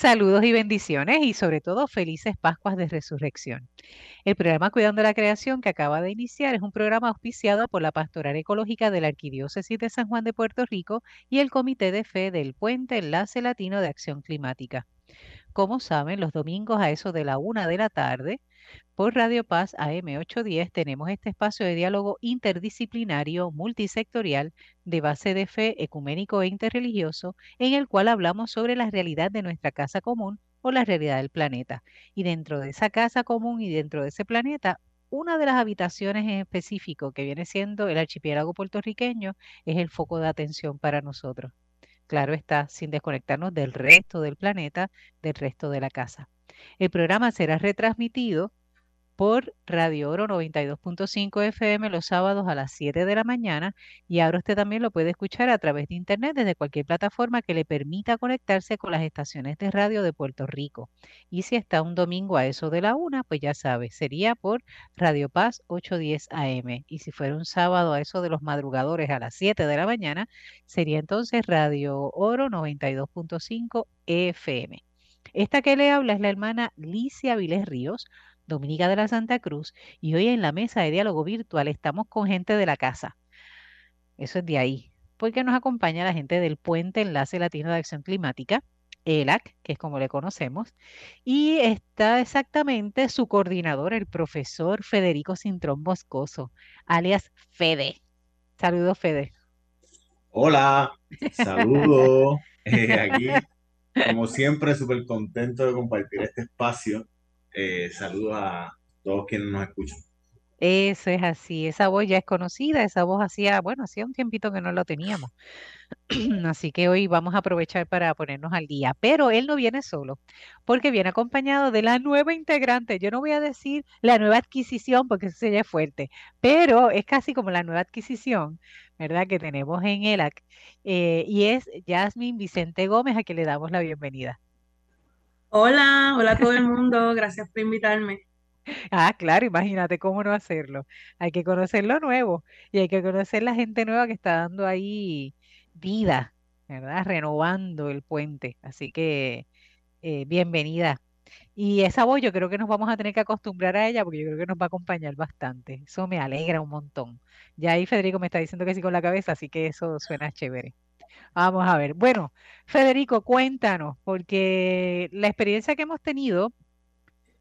Saludos y bendiciones y sobre todo felices Pascuas de Resurrección. El programa Cuidando la Creación que acaba de iniciar es un programa auspiciado por la Pastoral Ecológica de la Arquidiócesis de San Juan de Puerto Rico y el Comité de Fe del Puente Enlace Latino de Acción Climática. Como saben, los domingos a eso de la una de la tarde, por Radio Paz AM810 tenemos este espacio de diálogo interdisciplinario, multisectorial, de base de fe, ecuménico e interreligioso, en el cual hablamos sobre la realidad de nuestra casa común o la realidad del planeta. Y dentro de esa casa común y dentro de ese planeta, una de las habitaciones en específico que viene siendo el archipiélago puertorriqueño es el foco de atención para nosotros. Claro está, sin desconectarnos del resto del planeta, del resto de la casa. El programa será retransmitido por Radio Oro 92.5 FM los sábados a las 7 de la mañana y ahora usted también lo puede escuchar a través de internet desde cualquier plataforma que le permita conectarse con las estaciones de radio de Puerto Rico. Y si está un domingo a eso de la una, pues ya sabe, sería por Radio Paz 810 AM. Y si fuera un sábado a eso de los madrugadores a las 7 de la mañana, sería entonces Radio Oro 92.5 FM. Esta que le habla es la hermana Licia Vilés Ríos Dominica de la Santa Cruz, y hoy en la mesa de diálogo virtual estamos con gente de la casa. Eso es de ahí, porque nos acompaña la gente del Puente Enlace Latino de Acción Climática, ELAC, que es como le conocemos, y está exactamente su coordinador, el profesor Federico Cintrón Boscoso, alias Fede. Saludos, Fede. Hola, saludos. Eh, aquí, como siempre, súper contento de compartir este espacio eh, a todos quienes nos escuchan. Eso es así, esa voz ya es conocida, esa voz hacía, bueno, hacía un tiempito que no lo teníamos. Así que hoy vamos a aprovechar para ponernos al día. Pero él no viene solo, porque viene acompañado de la nueva integrante. Yo no voy a decir la nueva adquisición, porque eso sería fuerte, pero es casi como la nueva adquisición, ¿verdad? Que tenemos en ELAC. Eh, y es Jasmine Vicente Gómez, a quien le damos la bienvenida. Hola, hola a todo el mundo, gracias por invitarme. Ah, claro, imagínate cómo no hacerlo. Hay que conocer lo nuevo y hay que conocer la gente nueva que está dando ahí vida, ¿verdad? Renovando el puente. Así que eh, bienvenida. Y esa voz yo creo que nos vamos a tener que acostumbrar a ella porque yo creo que nos va a acompañar bastante. Eso me alegra un montón. Ya ahí Federico me está diciendo que sí con la cabeza, así que eso suena chévere. Vamos a ver. Bueno, Federico, cuéntanos, porque la experiencia que hemos tenido,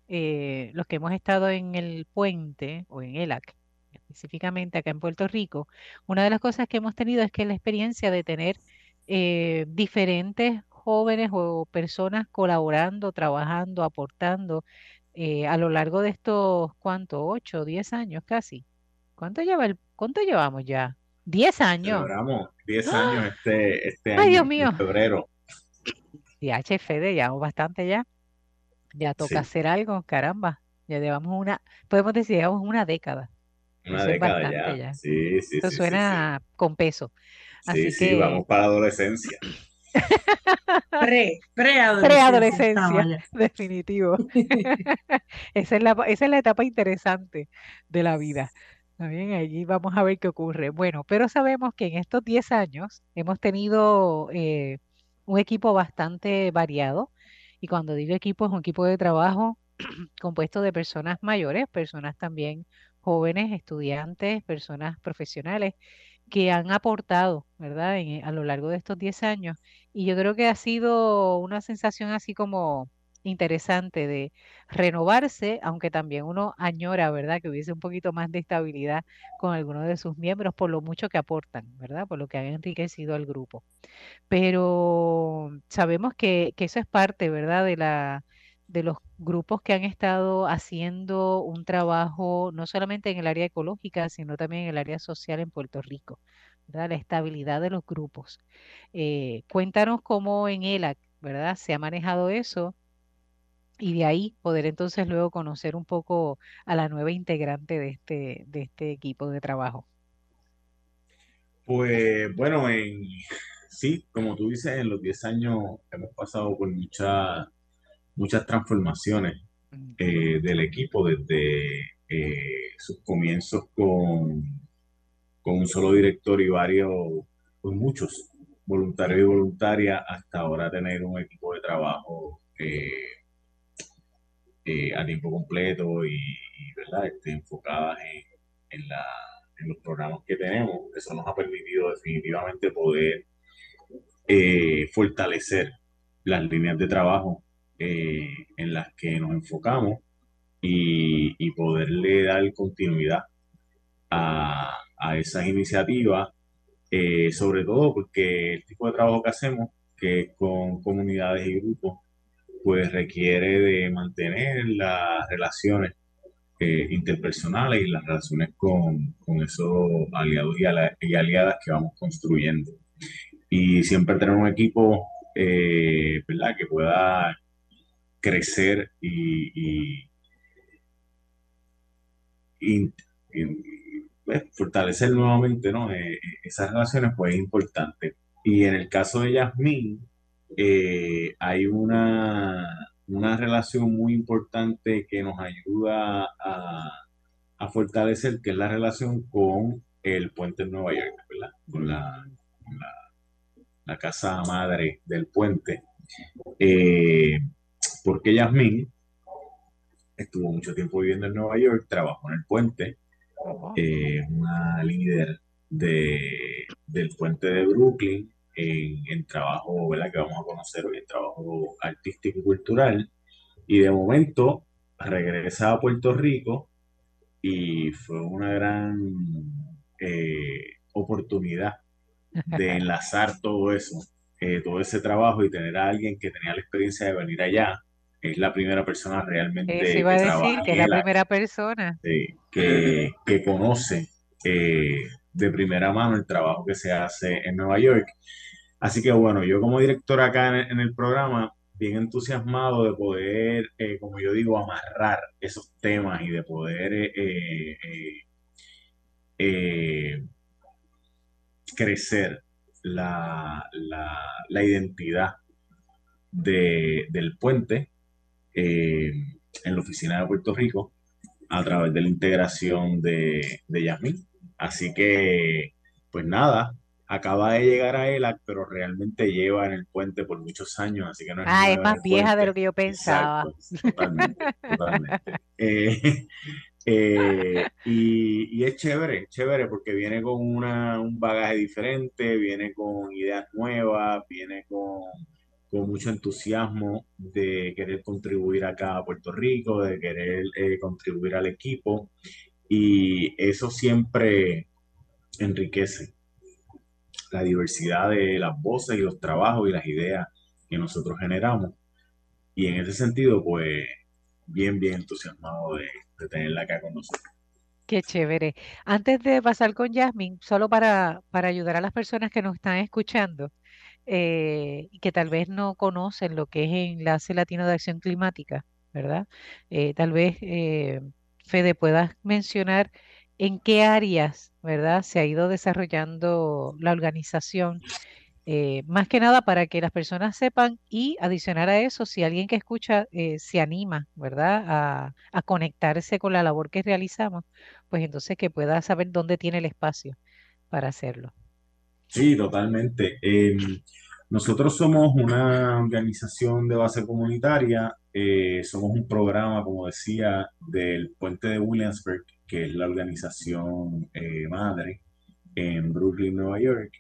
eh, los que hemos estado en el puente o en ELAC, específicamente acá en Puerto Rico, una de las cosas que hemos tenido es que la experiencia de tener eh, diferentes jóvenes o personas colaborando, trabajando, aportando eh, a lo largo de estos, ¿cuánto? ¿Ocho, diez años casi? ¿Cuánto lleva el, cuánto llevamos ya? Diez años. Celebramos 10 años este, este Ay, Dios año, mío. en febrero. Y HFD, llevamos bastante ya. Ya toca Sí, hacer algo, caramba. Ya llevamos una, podemos decir, llevamos una década. una Eso década ya. ya. Sí, sí, Eso sí, sí, sí. suena con peso. Sí, Así sí, que vamos para la adolescencia. Pre, preadolescencia ya. definitivo. Esa es la, esa es la etapa interesante de la vida. ¿Está bien? Allí vamos a ver qué ocurre. Bueno, pero sabemos que en estos 10 años hemos tenido eh, un equipo bastante variado. Y cuando digo equipo, es un equipo de trabajo compuesto de personas mayores, personas también jóvenes, estudiantes, personas profesionales que han aportado, ¿verdad? En- a lo largo de estos 10 años. Y yo creo que ha sido una sensación así como interesante de renovarse, aunque también uno añora, ¿verdad? Que hubiese un poquito más de estabilidad con algunos de sus miembros por lo mucho que aportan, ¿verdad? Por lo que han enriquecido al grupo. Pero sabemos que, eso es parte, ¿verdad? De la, de los grupos que han estado haciendo un trabajo no solamente en el área ecológica, sino también en el área social en Puerto Rico, ¿verdad? La estabilidad de los grupos. Eh, cuéntanos cómo en ELAC, ¿verdad? Se ha manejado eso y de ahí poder entonces luego conocer un poco a la nueva integrante de este, de este equipo de trabajo. Pues bueno, en, sí, como tú dices, en los 10 años hemos pasado por muchas, muchas transformaciones Ujú, eh, del equipo desde eh, sus comienzos con, con un solo director y varios, pues muchos voluntarios y voluntarias, hasta ahora tener un equipo de trabajo a tiempo completo y, ¿verdad? Este, enfocadas en, la, en los programas que tenemos. Eso nos ha permitido definitivamente poder fortalecer las líneas de trabajo en las que nos enfocamos y, y poderle dar continuidad a, a esas iniciativas, eh, sobre todo porque el tipo de trabajo que hacemos, que es con comunidades y grupos, pues requiere de mantener las relaciones eh, interpersonales y las relaciones con, con esos aliados y, aliadas que vamos construyendo. Y siempre tener un equipo eh, ¿verdad? que pueda crecer y, pues, fortalecer nuevamente ¿no? Eh, eh, esas relaciones pues es importante. Y en el caso de Yasmín, eh, hay una, una relación muy importante que nos ayuda a, a, fortalecer, que es la relación con el puente de Nueva York, ¿verdad? Con la, la, casa madre del puente. porque Yasmín estuvo mucho tiempo viviendo en Nueva York, trabajó en el puente, eh, una líder de, del puente de Brooklyn en, trabajo, ¿verdad? Que vamos a conocer hoy, en trabajo artístico y cultural. Y de momento regresa a Puerto Rico y fue una gran eh, oportunidad de enlazar todo eso, eh, todo ese trabajo y tener a alguien que tenía la experiencia de venir allá es la primera persona realmente iba a decir que es la primera persona que, que, conoce eh, de primera mano el trabajo que se hace en Nueva York. Así que bueno, yo como director acá en, el programa, bien entusiasmado de poder, eh, como yo digo, amarrar esos temas y de poder eh, crecer la, la, la identidad de, del puente eh, en la oficina de Puerto Rico a través de la integración de, de Yasmin. Así que, pues nada, acaba de llegar a ELAC, pero realmente lleva en el puente por muchos años, así que no es Ah, es más vieja de lo que yo pensaba. totalmente, totalmente. Eh, eh, y, y, es chévere, chévere porque viene con una, un bagaje diferente, viene con ideas nuevas, viene con con mucho entusiasmo de querer contribuir acá a Puerto Rico, de querer eh, contribuir al equipo y eso siempre enriquece la diversidad de las voces y los trabajos y las ideas que nosotros generamos. Y en ese sentido, pues, bien, bien entusiasmado de, de tenerla acá con nosotros. Qué chévere. Antes de pasar con Jasmine, solo para, para ayudar a las personas que nos están escuchando, eh, y que tal vez no conocen lo que es Enlace Latino de Acción Climática, ¿verdad? Eh, tal vez, eh, Fede, puedas mencionar en qué áreas, ¿verdad? Se ha ido desarrollando la organización, más que nada para que las personas sepan y adicionar a eso, si alguien que escucha se anima, ¿verdad? A, a conectarse con la labor que realizamos, pues entonces que pueda saber dónde tiene el espacio para hacerlo. Sí, totalmente. Em, nosotros somos una organización de base comunitaria, eh, somos un programa, como decía, del puente de Williamsburg, que es la organización eh, madre en Brooklyn, Nueva York.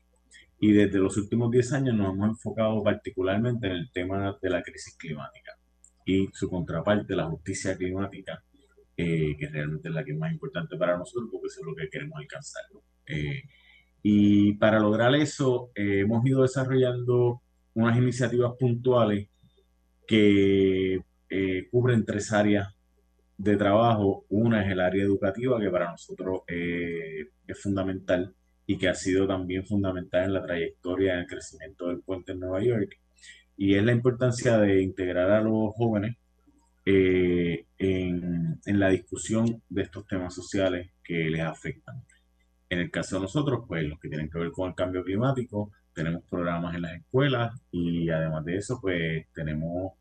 Y desde los últimos 10 años nos hemos enfocado particularmente en el tema de la crisis climática y su contraparte, la justicia climática, eh, que realmente es la que es más importante para nosotros porque es lo que queremos alcanzar. Y para lograr eso, eh, hemos ido desarrollando unas iniciativas puntuales que eh, cubren tres áreas de trabajo. Una es el área educativa, que para nosotros eh, es fundamental y que ha sido también fundamental en la trayectoria en el crecimiento del puente en Nueva York. Y es la importancia de integrar a los jóvenes en, en la discusión de estos temas sociales que les afectan. En el caso de nosotros, pues los que tienen que ver con el cambio climático, tenemos programas en las escuelas y además de eso, pues tenemos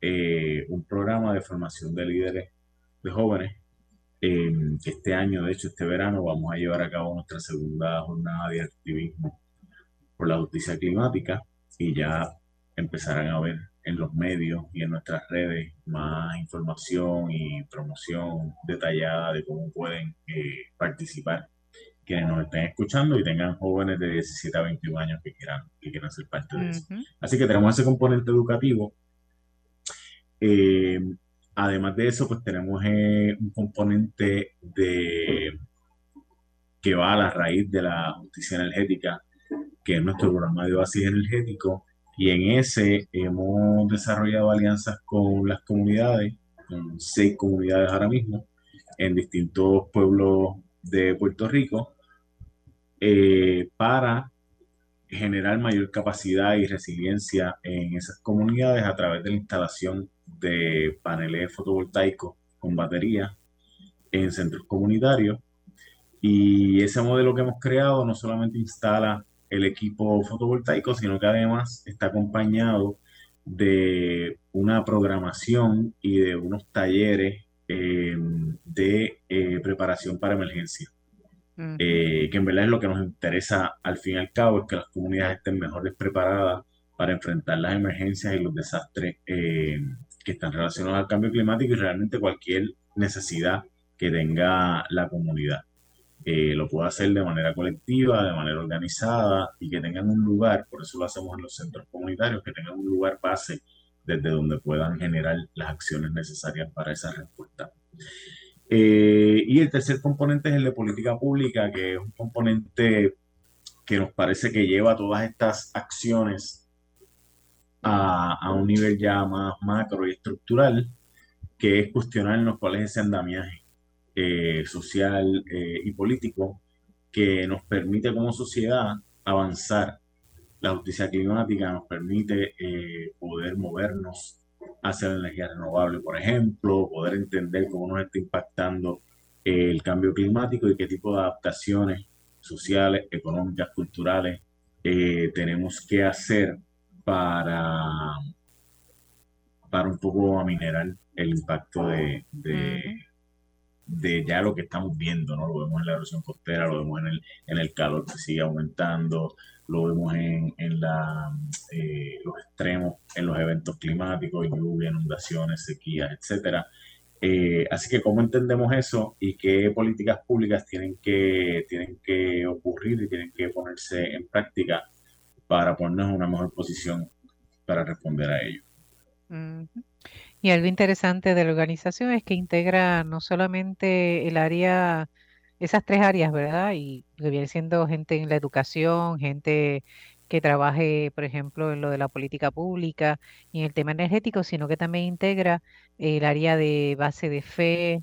eh, un programa de formación de líderes de jóvenes. que este año, de hecho, este verano, vamos a llevar a cabo nuestra segunda jornada de activismo por la justicia climática y ya empezarán a ver en los medios y en nuestras redes más información y promoción detallada de cómo pueden eh, participar quienes nos estén escuchando y tengan jóvenes de 17 a 21 años que quieran, que quieran ser parte de eso. Así que tenemos ese componente educativo. Eh, además de eso, pues tenemos eh, un componente de que va a la raíz de la justicia energética, que es nuestro programa de oasis energético, y en ese hemos desarrollado alianzas con las comunidades, con seis comunidades ahora mismo, en distintos pueblos de Puerto Rico, eh, para generar mayor capacidad y resiliencia en esas comunidades a través de la instalación de paneles fotovoltaicos con batería en centros comunitarios. Y ese modelo que hemos creado no solamente instala el equipo fotovoltaico, sino que además está acompañado de una programación y de unos talleres eh, de eh, preparación para emergencia. Eh, que en verdad es lo que nos interesa al fin y al cabo, es que las comunidades estén mejor preparadas para enfrentar las emergencias y los desastres que están relacionados al cambio climático y realmente cualquier necesidad que tenga la comunidad lo pueda hacer de manera colectiva, de manera organizada y que tengan un lugar, por eso lo hacemos en los centros comunitarios, que tengan un lugar base desde donde puedan generar las acciones necesarias para esa respuesta. Eh, y el tercer componente es el de política pública, que es un componente que nos parece que lleva todas estas acciones a, a un nivel ya más macro y estructural, que es cuestionarnos cuál es ese andamiaje eh, social eh, y político que nos permite como sociedad avanzar. La justicia climática nos permite eh, poder movernos hacia la energía renovable, por ejemplo, poder entender cómo nos está impactando el cambio climático y qué tipo de adaptaciones sociales, económicas, culturales tenemos que hacer para, para un poco aminerar el impacto de, de ya lo que estamos viendo, ¿no? Lo vemos en la erosión costera, lo vemos en el, en el calor que sigue aumentando, lo vemos en, en la, eh, los extremos, en los eventos climáticos, lluvia, inundaciones, sequías, etcétera. Eh, así que cómo entendemos eso y qué políticas públicas tienen que, tienen que ocurrir y tienen que ponerse en práctica para ponernos en una mejor posición para responder a ello. Y algo interesante de la organización es que integra no solamente el área, esas tres áreas, ¿verdad? Y que viene siendo gente en la educación, gente que trabaje, por ejemplo, en lo de la política pública y en el tema energético, sino que también integra el área de base de fe,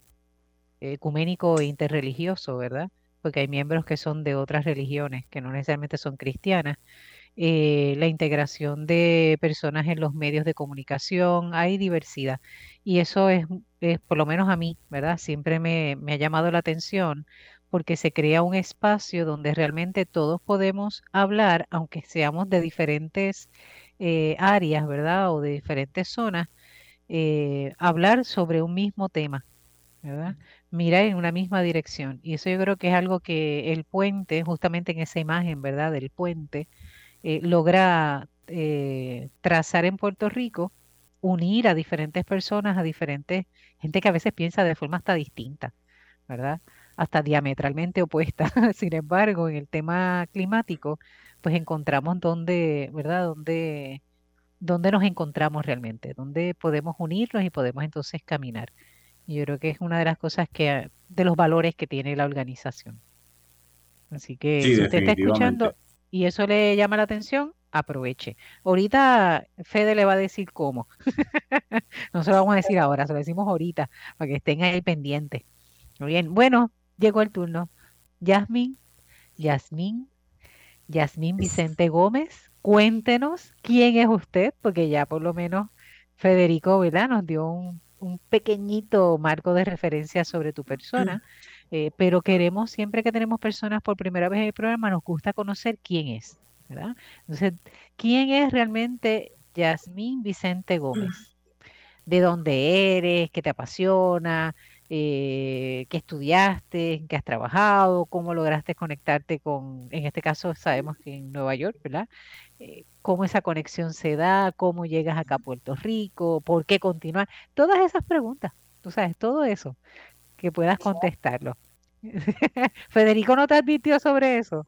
ecuménico e interreligioso, ¿verdad? Porque hay miembros que son de otras religiones, que no necesariamente son cristianas. Eh, la integración de personas en los medios de comunicación, hay diversidad. Y eso es, por lo menos a mí, ¿verdad? Siempre me, ha llamado la atención porque se crea un espacio donde realmente todos podemos hablar, aunque seamos de diferentes eh, áreas, ¿verdad? O de diferentes zonas, eh, hablar sobre un mismo tema, ¿verdad? Mirar en una misma dirección. Y eso yo creo que es algo que el puente, justamente en esa imagen, ¿verdad? Del puente, eh, logra eh, trazar en Puerto Rico, unir a diferentes personas, a diferentes, gente que a veces piensa de forma hasta distinta, ¿verdad? Hasta diametralmente opuesta. Sin embargo, en el tema climático, pues encontramos dónde, ¿verdad? Dónde, dónde nos encontramos realmente, dónde podemos unirnos y podemos entonces caminar. Y yo creo que es una de las cosas que, de los valores que tiene la organización. Así que si usted está escuchando, y eso le llama la atención, aproveche. Ahorita Fede le va a decir cómo. no se lo vamos a decir ahora, se lo decimos ahorita, para que estén ahí pendientes. Muy bien, bueno, llegó el turno. Yasmín, Yasmín, Yasmín Vicente Gómez, cuéntenos quién es usted, porque ya por lo menos Federico, ¿verdad? Nos dio un, un pequeñito marco de referencia sobre tu persona. Eh, pero queremos, siempre que tenemos personas por primera vez en el programa, nos gusta conocer quién es, ¿verdad? Entonces, ¿quién es realmente Yasmín Vicente Gómez? ¿De dónde eres? ¿Qué te apasiona? eh, qué estudiaste, en qué has trabajado, cómo lograste conectarte con, en este caso sabemos que en Nueva York, ¿verdad? Eh, cómo esa conexión se da, cómo llegas acá a Puerto Rico, por qué continuar, todas esas preguntas, tú sabes, todo eso, que puedas contestarlo. Federico no te advirtió sobre eso.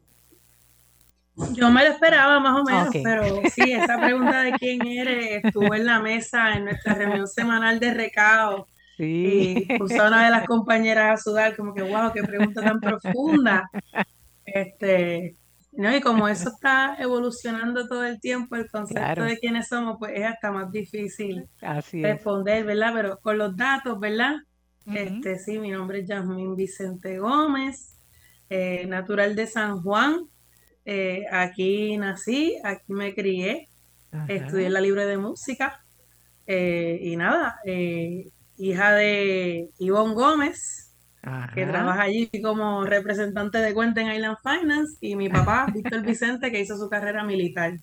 Yo me lo esperaba más o menos, pero sí, esa pregunta de quién eres estuvo en la mesa en nuestra reunión semanal de recao. Sí. Y puso a una de las compañeras a sudar, como que, wow, qué pregunta tan profunda. Este, ¿no? Y como eso está evolucionando todo el tiempo, el concepto de quiénes somos, pues es hasta más difícil responder, ¿verdad? Pero con los datos, ¿verdad? Este, sí, mi nombre es Yasmín Vicente Gómez, eh, natural de San Juan, eh, aquí nací, aquí me crié, estudié en la libre de música eh, y nada, hija de Ivonne Gómez, que trabaja allí como representante de cuenta en Island Finance, y mi papá, Víctor Vicente, que hizo su carrera militar.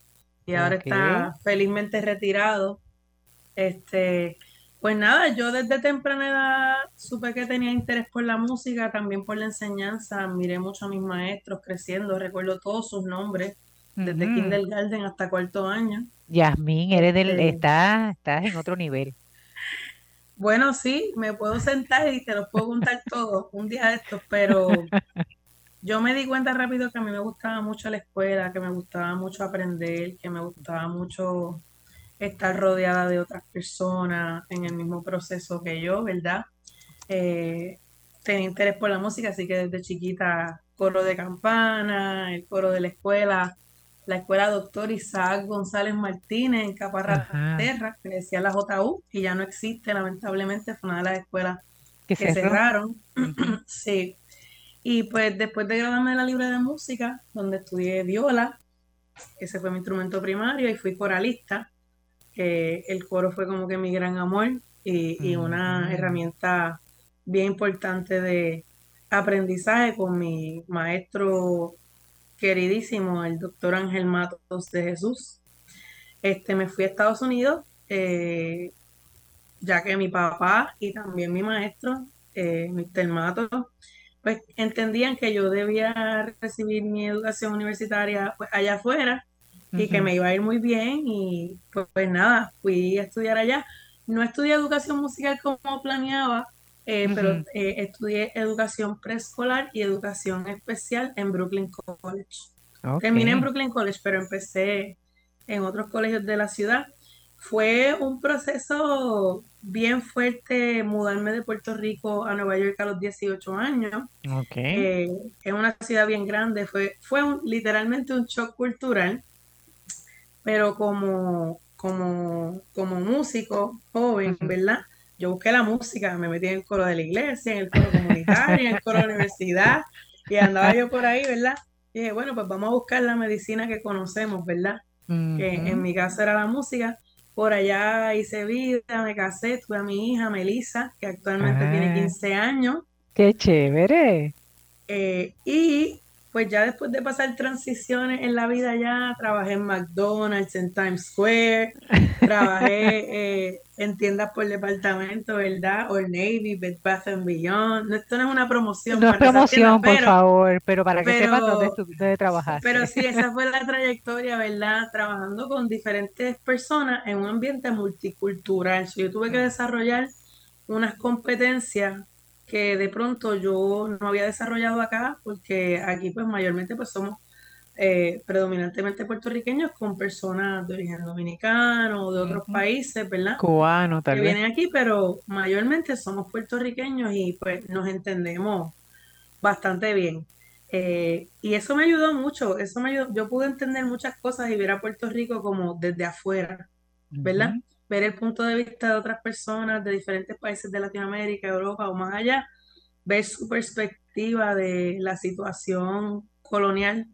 Y ahora está felizmente retirado. Este, pues nada, yo desde temprana edad supe que tenía interés por la música, también por la enseñanza, miré mucho a mis maestros creciendo, recuerdo todos sus nombres, desde kindergarten hasta cuarto año. Yasmín, eres del, este estás, estás en otro nivel. Bueno, sí, me puedo sentar y te los puedo contar todo un día de estos, pero yo me di cuenta rápido que a mí me gustaba mucho la escuela, que me gustaba mucho aprender, que me gustaba mucho estar rodeada de otras personas en el mismo proceso que yo, ¿verdad? Eh, tenía interés por la música, así que desde chiquita coro de campana, el coro de la escuela, la escuela doctor Isaac González Martínez en Caparra Terra, que decía la JU, y ya no existe, lamentablemente, fue una de las escuelas que, cerraron. sí. Y pues después de graduarme de la libre de música, donde estudié viola, ese fue mi instrumento primario, y fui coralista, el coro fue como que mi gran amor y, una mm. herramienta bien importante de aprendizaje con mi maestro queridísimo, el doctor Ángel Matos de Jesús. Este, me fui a Estados Unidos, eh, ya que mi papá y también mi maestro, eh, Mr. Matos, pues entendían que yo debía recibir mi educación universitaria pues, allá afuera y que me iba a ir muy bien y pues, pues, nada, fui a estudiar allá. No estudié educación musical como planeaba, eh, pero eh, estudié educación preescolar y educación especial en Brooklyn College. Terminé en Brooklyn College, pero empecé en otros colegios de la ciudad. Fue un proceso bien fuerte mudarme de Puerto Rico a Nueva York a los 18 años. Okay. Eh, es una ciudad bien grande, fue, fue literalmente un shock cultural pero como, como, como músico joven, ¿verdad? Yo busqué la música, me metí en el coro de la iglesia, en el coro comunitario, en el coro de la universidad, y andaba yo por ahí, ¿verdad? Y dije, bueno, pues vamos a buscar la medicina que conocemos, ¿verdad? Que en mi caso era la música. Por allá hice vida, me casé, tuve a mi hija Melissa, que actualmente tiene 15 ah. años. ¡Qué chévere! Eh, y pues ya después de pasar transiciones en la vida ya, trabajé en McDonald's, en Times Square, trabajé eh, en tiendas por departamento, ¿verdad? O Navy, Bed Bath Beyond. Esto no es una promoción. No es promoción, por favor, pero para que sepas dónde, dónde trabajar. Pero sí, esa fue la trayectoria, ¿verdad? Trabajando con diferentes personas en un ambiente multicultural. yo tuve que desarrollar unas competencias que de pronto yo no había desarrollado acá, porque aquí pues mayormente pues somos eh, predominantemente puertorriqueños con personas de origen dominicano o de otros países, ¿verdad? Cubano tal que vienen aquí, pero mayormente somos puertorriqueños y pues nos entendemos bastante bien. Eh, y eso me ayudó mucho, eso me ayudó, yo pude entender muchas cosas y ver a Puerto Rico como desde afuera, ¿verdad? Ver el punto de vista de otras personas de diferentes países de Latinoamérica, Europa o más allá, ver su perspectiva de la situación colonial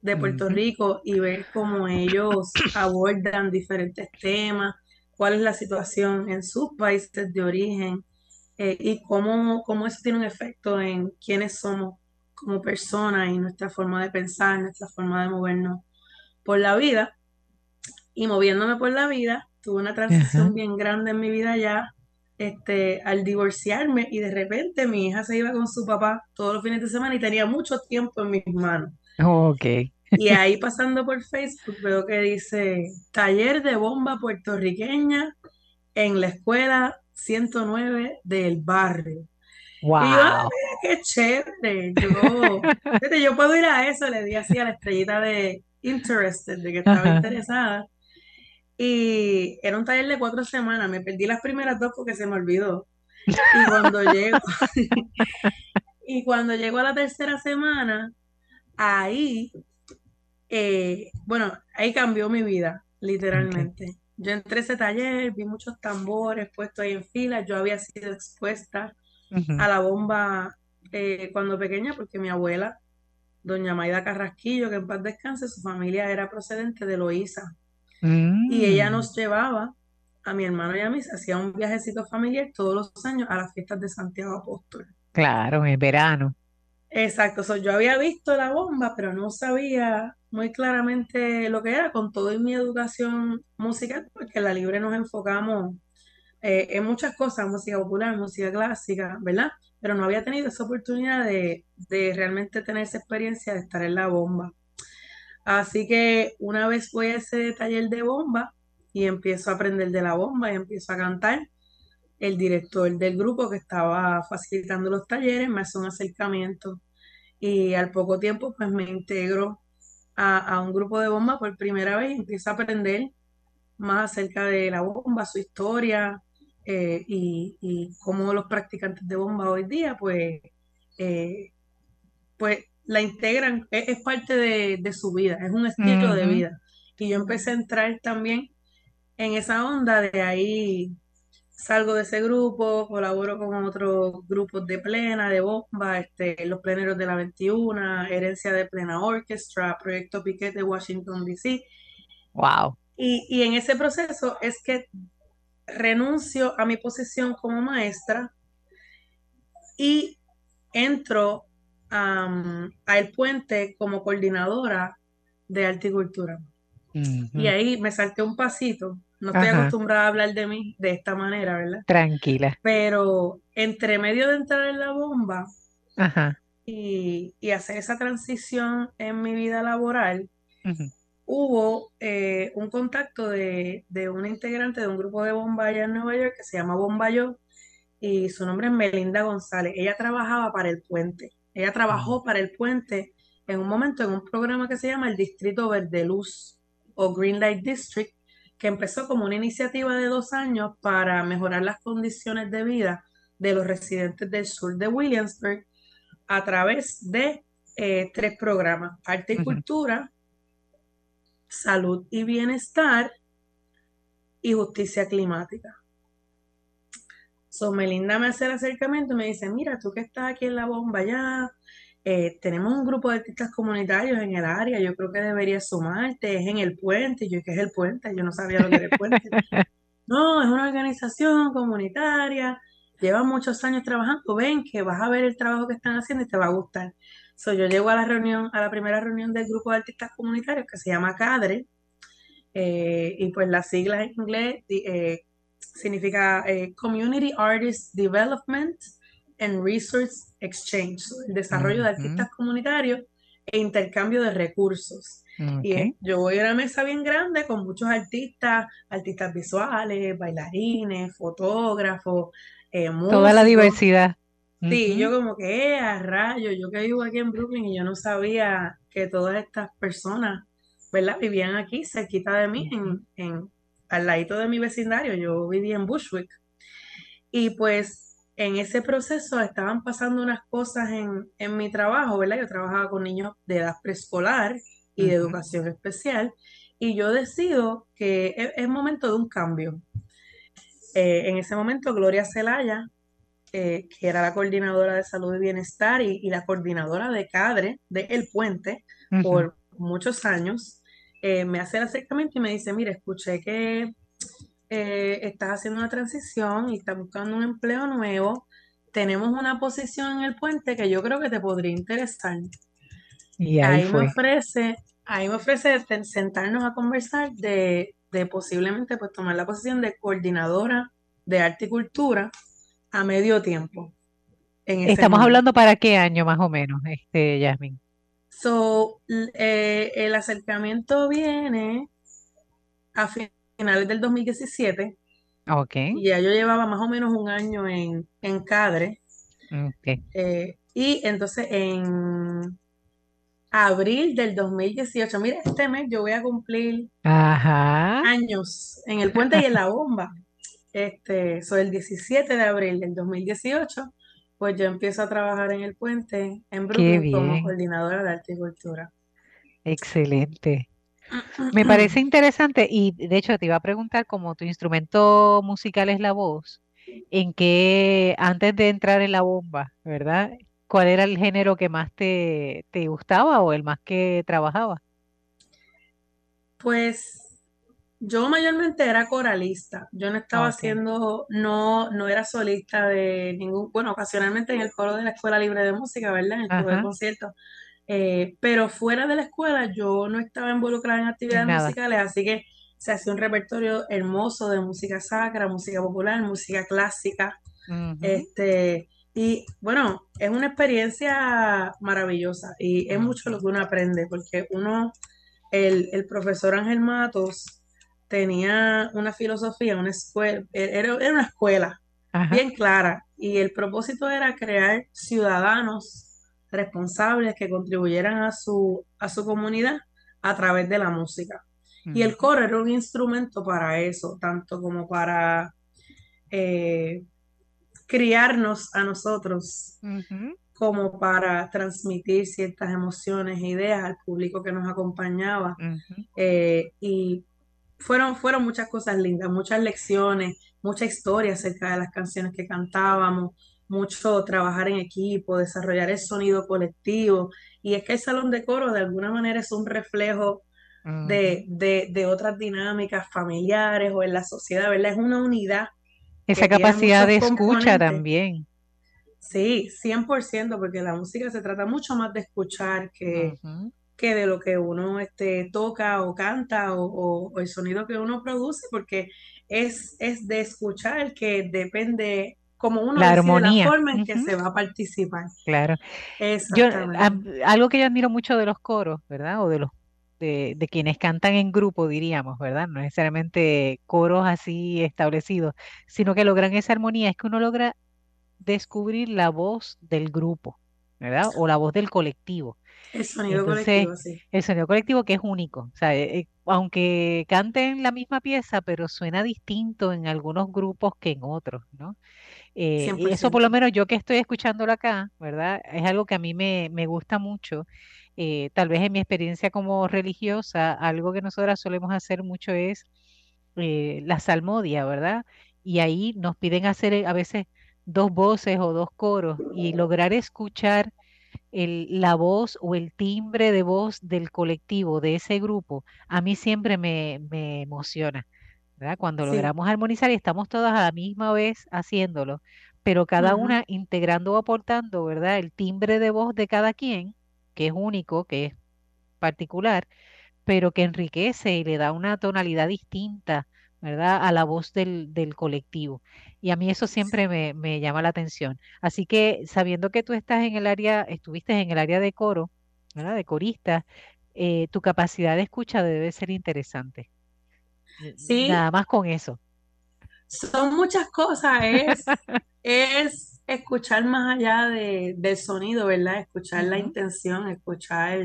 de Puerto Rico y ver cómo ellos abordan diferentes temas, cuál es la situación en sus países de origen eh, y cómo, cómo eso tiene un efecto en quiénes somos como personas y nuestra forma de pensar, nuestra forma de movernos por la vida. Y moviéndome por la vida, tuve una transición bien grande en mi vida ya, este, al divorciarme y de repente mi hija se iba con su papá todos los fines de semana y tenía mucho tiempo en mis manos. Ok. Y ahí pasando por Facebook veo que dice taller de bomba puertorriqueña en la escuela 109 del barrio. Y yo, ah, Wow. mira, qué chévere. Yo, puedo ir a eso, le di así a la estrellita de interested, de que estaba interesada. Y era un taller de cuatro semanas. Me perdí las primeras dos porque se me olvidó. Y cuando llego, y cuando llego a la tercera semana, ahí, eh, bueno, ahí cambió mi vida, literalmente. Yo entré a ese taller, vi muchos tambores puestos ahí en fila. Yo había sido expuesta a la bomba eh, cuando pequeña porque mi abuela, doña Maida Carrasquillo, que en paz descanse, su familia era procedente de Loíza. Y ella Mm, nos llevaba a mi hermano y a mí, se hacía un viajecito familiar todos los años a las fiestas de Santiago Apóstol. claro, en el verano. Exacto, so, yo había visto la bomba, pero no sabía muy claramente lo que era con toda mi educación musical, porque en la libre nos enfocamos eh, en muchas cosas, música popular, música clásica, ¿verdad? Pero no había tenido esa oportunidad de, de realmente tener esa experiencia de estar en la bomba. Así que una vez a ese taller de bomba y empiezo a aprender de la bomba y empiezo a cantar, el director del grupo que estaba facilitando los talleres me hace un acercamiento y al poco tiempo pues me integro a, a un grupo de bomba por primera vez y empiezo a aprender más acerca de la bomba, su historia eh, y, y cómo los practicantes de bomba hoy día pues, eh, pues la integran, es, es parte de, de su vida, es un estilo de vida. Y yo empecé a entrar también en esa onda, de ahí salgo de ese grupo, colaboro con otros grupos de plena, de bomba, este, los pleneros de la 21, Herencia de Plena Orchestra, Proyecto Piquet de Washington, D.C. Wow. Y, y en ese proceso es que renuncio a mi posición como maestra y entro a El Puente como coordinadora de arte y cultura. Y ahí me salté un pasito. No estoy Ajá. acostumbrada a hablar de mí de esta manera, ¿verdad? Tranquila. Pero entre medio de entrar en la bomba Ajá. y, y hacer esa transición en mi vida laboral, hubo eh, un contacto de, de una integrante de un grupo de bomba allá en Nueva York que se llama Bomba Yo y su nombre es Melinda González. Ella trabajaba para el puente. Ella trabajó para el puente en un momento en un programa que se llama el Distrito Verde Luz o Green Light District, que empezó como una iniciativa de dos años para mejorar las condiciones de vida de los residentes del sur de Williamsburg a través de eh, tres programas, arte y cultura, salud y bienestar y justicia climática. So, Melinda me hace el acercamiento y me dice, mira, tú que estás aquí en la bomba ya, eh, tenemos un grupo de artistas comunitarios en el área, yo creo que deberías sumarte, es en el puente, Y yo, ¿qué es el puente? Yo no sabía lo que era el puente. No, es una organización comunitaria, llevan muchos años trabajando, ven que vas a ver el trabajo que están haciendo y te va a gustar. So, yo llego a la reunión, a la primera reunión del grupo de artistas comunitarios que se llama CADRE, eh, y pues las siglas en inglés eh, significa eh, Community Artist Development and Resource Exchange, el desarrollo de artistas comunitarios e intercambio de recursos. Y yo voy a una mesa bien grande con muchos artistas, artistas visuales, bailarines, fotógrafos, eh, Toda la diversidad. Sí, yo como que, eh, a rayo, yo que vivo aquí en Brooklyn y yo no sabía que todas estas personas, ¿verdad? Vivían aquí cerquita de mí, en, en, al ladito de mi vecindario. Yo vivía en Bushwick. Y pues en ese proceso estaban pasando unas cosas en, en mi trabajo, ¿verdad? Yo trabajaba con niños de edad preescolar y de educación especial. Y yo decido que es, es momento de un cambio. Eh, en ese momento, Gloria Celaya, eh, que era la coordinadora de salud y bienestar y, y la coordinadora de cadre de El Puente por muchos años, eh, me hace el acercamiento y me dice, mira, escuché que eh, estás haciendo una transición y estás buscando un empleo nuevo. Tenemos una posición en El Puente que yo creo que te podría interesar. Y ahí Ahí me ofrece, ahí me ofrece sentarnos a conversar de, de posiblemente pues tomar la posición de coordinadora de arte y cultura a medio tiempo. Estamos hablando para qué año más o menos, este, Yasmin. So, eh, el acercamiento viene a finales del 2017. Ok. Y ya yo llevaba más o menos un año en, en Cadre. Okay. Eh, y entonces en abril del 2018, mira, este mes yo voy a cumplir años en el puente y en la bomba. Este, soy el 17 de abril del 2018, pues yo empiezo a trabajar en el puente en Brooklyn como coordinadora de arte y cultura. Excelente. Me parece interesante y de hecho te iba a preguntar, como tu instrumento musical es la voz, en qué, antes de entrar en la bomba, ¿verdad? ¿Cuál era el género que más te, gustaba o el más que trabajaba? Pues yo mayormente era coralista. Yo no estaba haciendo, no, no era solista de ningún, bueno, ocasionalmente en el coro de la Escuela Libre de Música, ¿verdad? En el coro de conciertos. Eh, pero fuera de la escuela yo no estaba involucrada en actividades musicales, así que se hacía un repertorio hermoso de música sacra, música popular, música clásica. Este, y bueno, es una experiencia maravillosa y es mucho lo que uno aprende, porque uno, el, el profesor Ángel Matos tenía una filosofía, una escuela, era, era una escuela bien clara y el propósito era crear ciudadanos responsables que contribuyeran a su, a su comunidad a través de la música. Y el coro era un instrumento para eso, tanto como para eh, criarnos a nosotros como para transmitir ciertas emociones e ideas al público que nos acompañaba. Eh, y fueron, fueron muchas cosas lindas, muchas lecciones, mucha historia acerca de las canciones que cantábamos, mucho trabajar en equipo, desarrollar el sonido colectivo. Y es que el salón de coro de alguna manera es un reflejo de, de, de, otras dinámicas familiares o en la sociedad, ¿verdad? Es una unidad esa capacidad de escucha también. Sí, 100%, porque la música se trata mucho más de escuchar que, que de lo que uno este, toca o canta o, el sonido que uno produce, porque es, es de escuchar que depende como uno la armonía. la forma en que se va a participar. Claro. Yo, algo que yo admiro mucho de los coros, ¿verdad? O de los de, quienes cantan en grupo, diríamos, ¿verdad? No necesariamente coros así establecidos, sino que logran esa armonía, es que uno logra descubrir la voz del grupo, ¿verdad? O la voz del colectivo. El sonido colectivo, sí. El sonido colectivo que es único. O sea, eh, eh, aunque canten la misma pieza, pero suena distinto en algunos grupos que en otros, ¿no? Eh, y eso por lo menos yo que estoy escuchándolo acá, ¿verdad? Es algo que a mí me, me gusta mucho eh, tal vez en mi experiencia como religiosa, algo que nosotras solemos hacer mucho es eh, la salmodia, ¿verdad? Y ahí nos piden hacer a veces dos voces o dos coros y lograr escuchar la voz o el timbre de voz del colectivo, de ese grupo, a mí siempre me, emociona, ¿verdad? Cuando logramos armonizar y estamos todas a la misma vez haciéndolo, pero cada una integrando o aportando, ¿verdad? El timbre de voz de cada quien que es único, que es particular, pero que enriquece y le da una tonalidad distinta, ¿verdad? A la voz del, colectivo. Y a mí eso siempre me, llama la atención. Así que sabiendo que tú estás en el área, estuviste en el área de coro, ¿verdad? De corista, eh, tu capacidad de escucha debe ser interesante. Sí. Nada más con eso. Son muchas cosas, es, es escuchar más allá de, del sonido, ¿verdad? Escuchar la intención, escuchar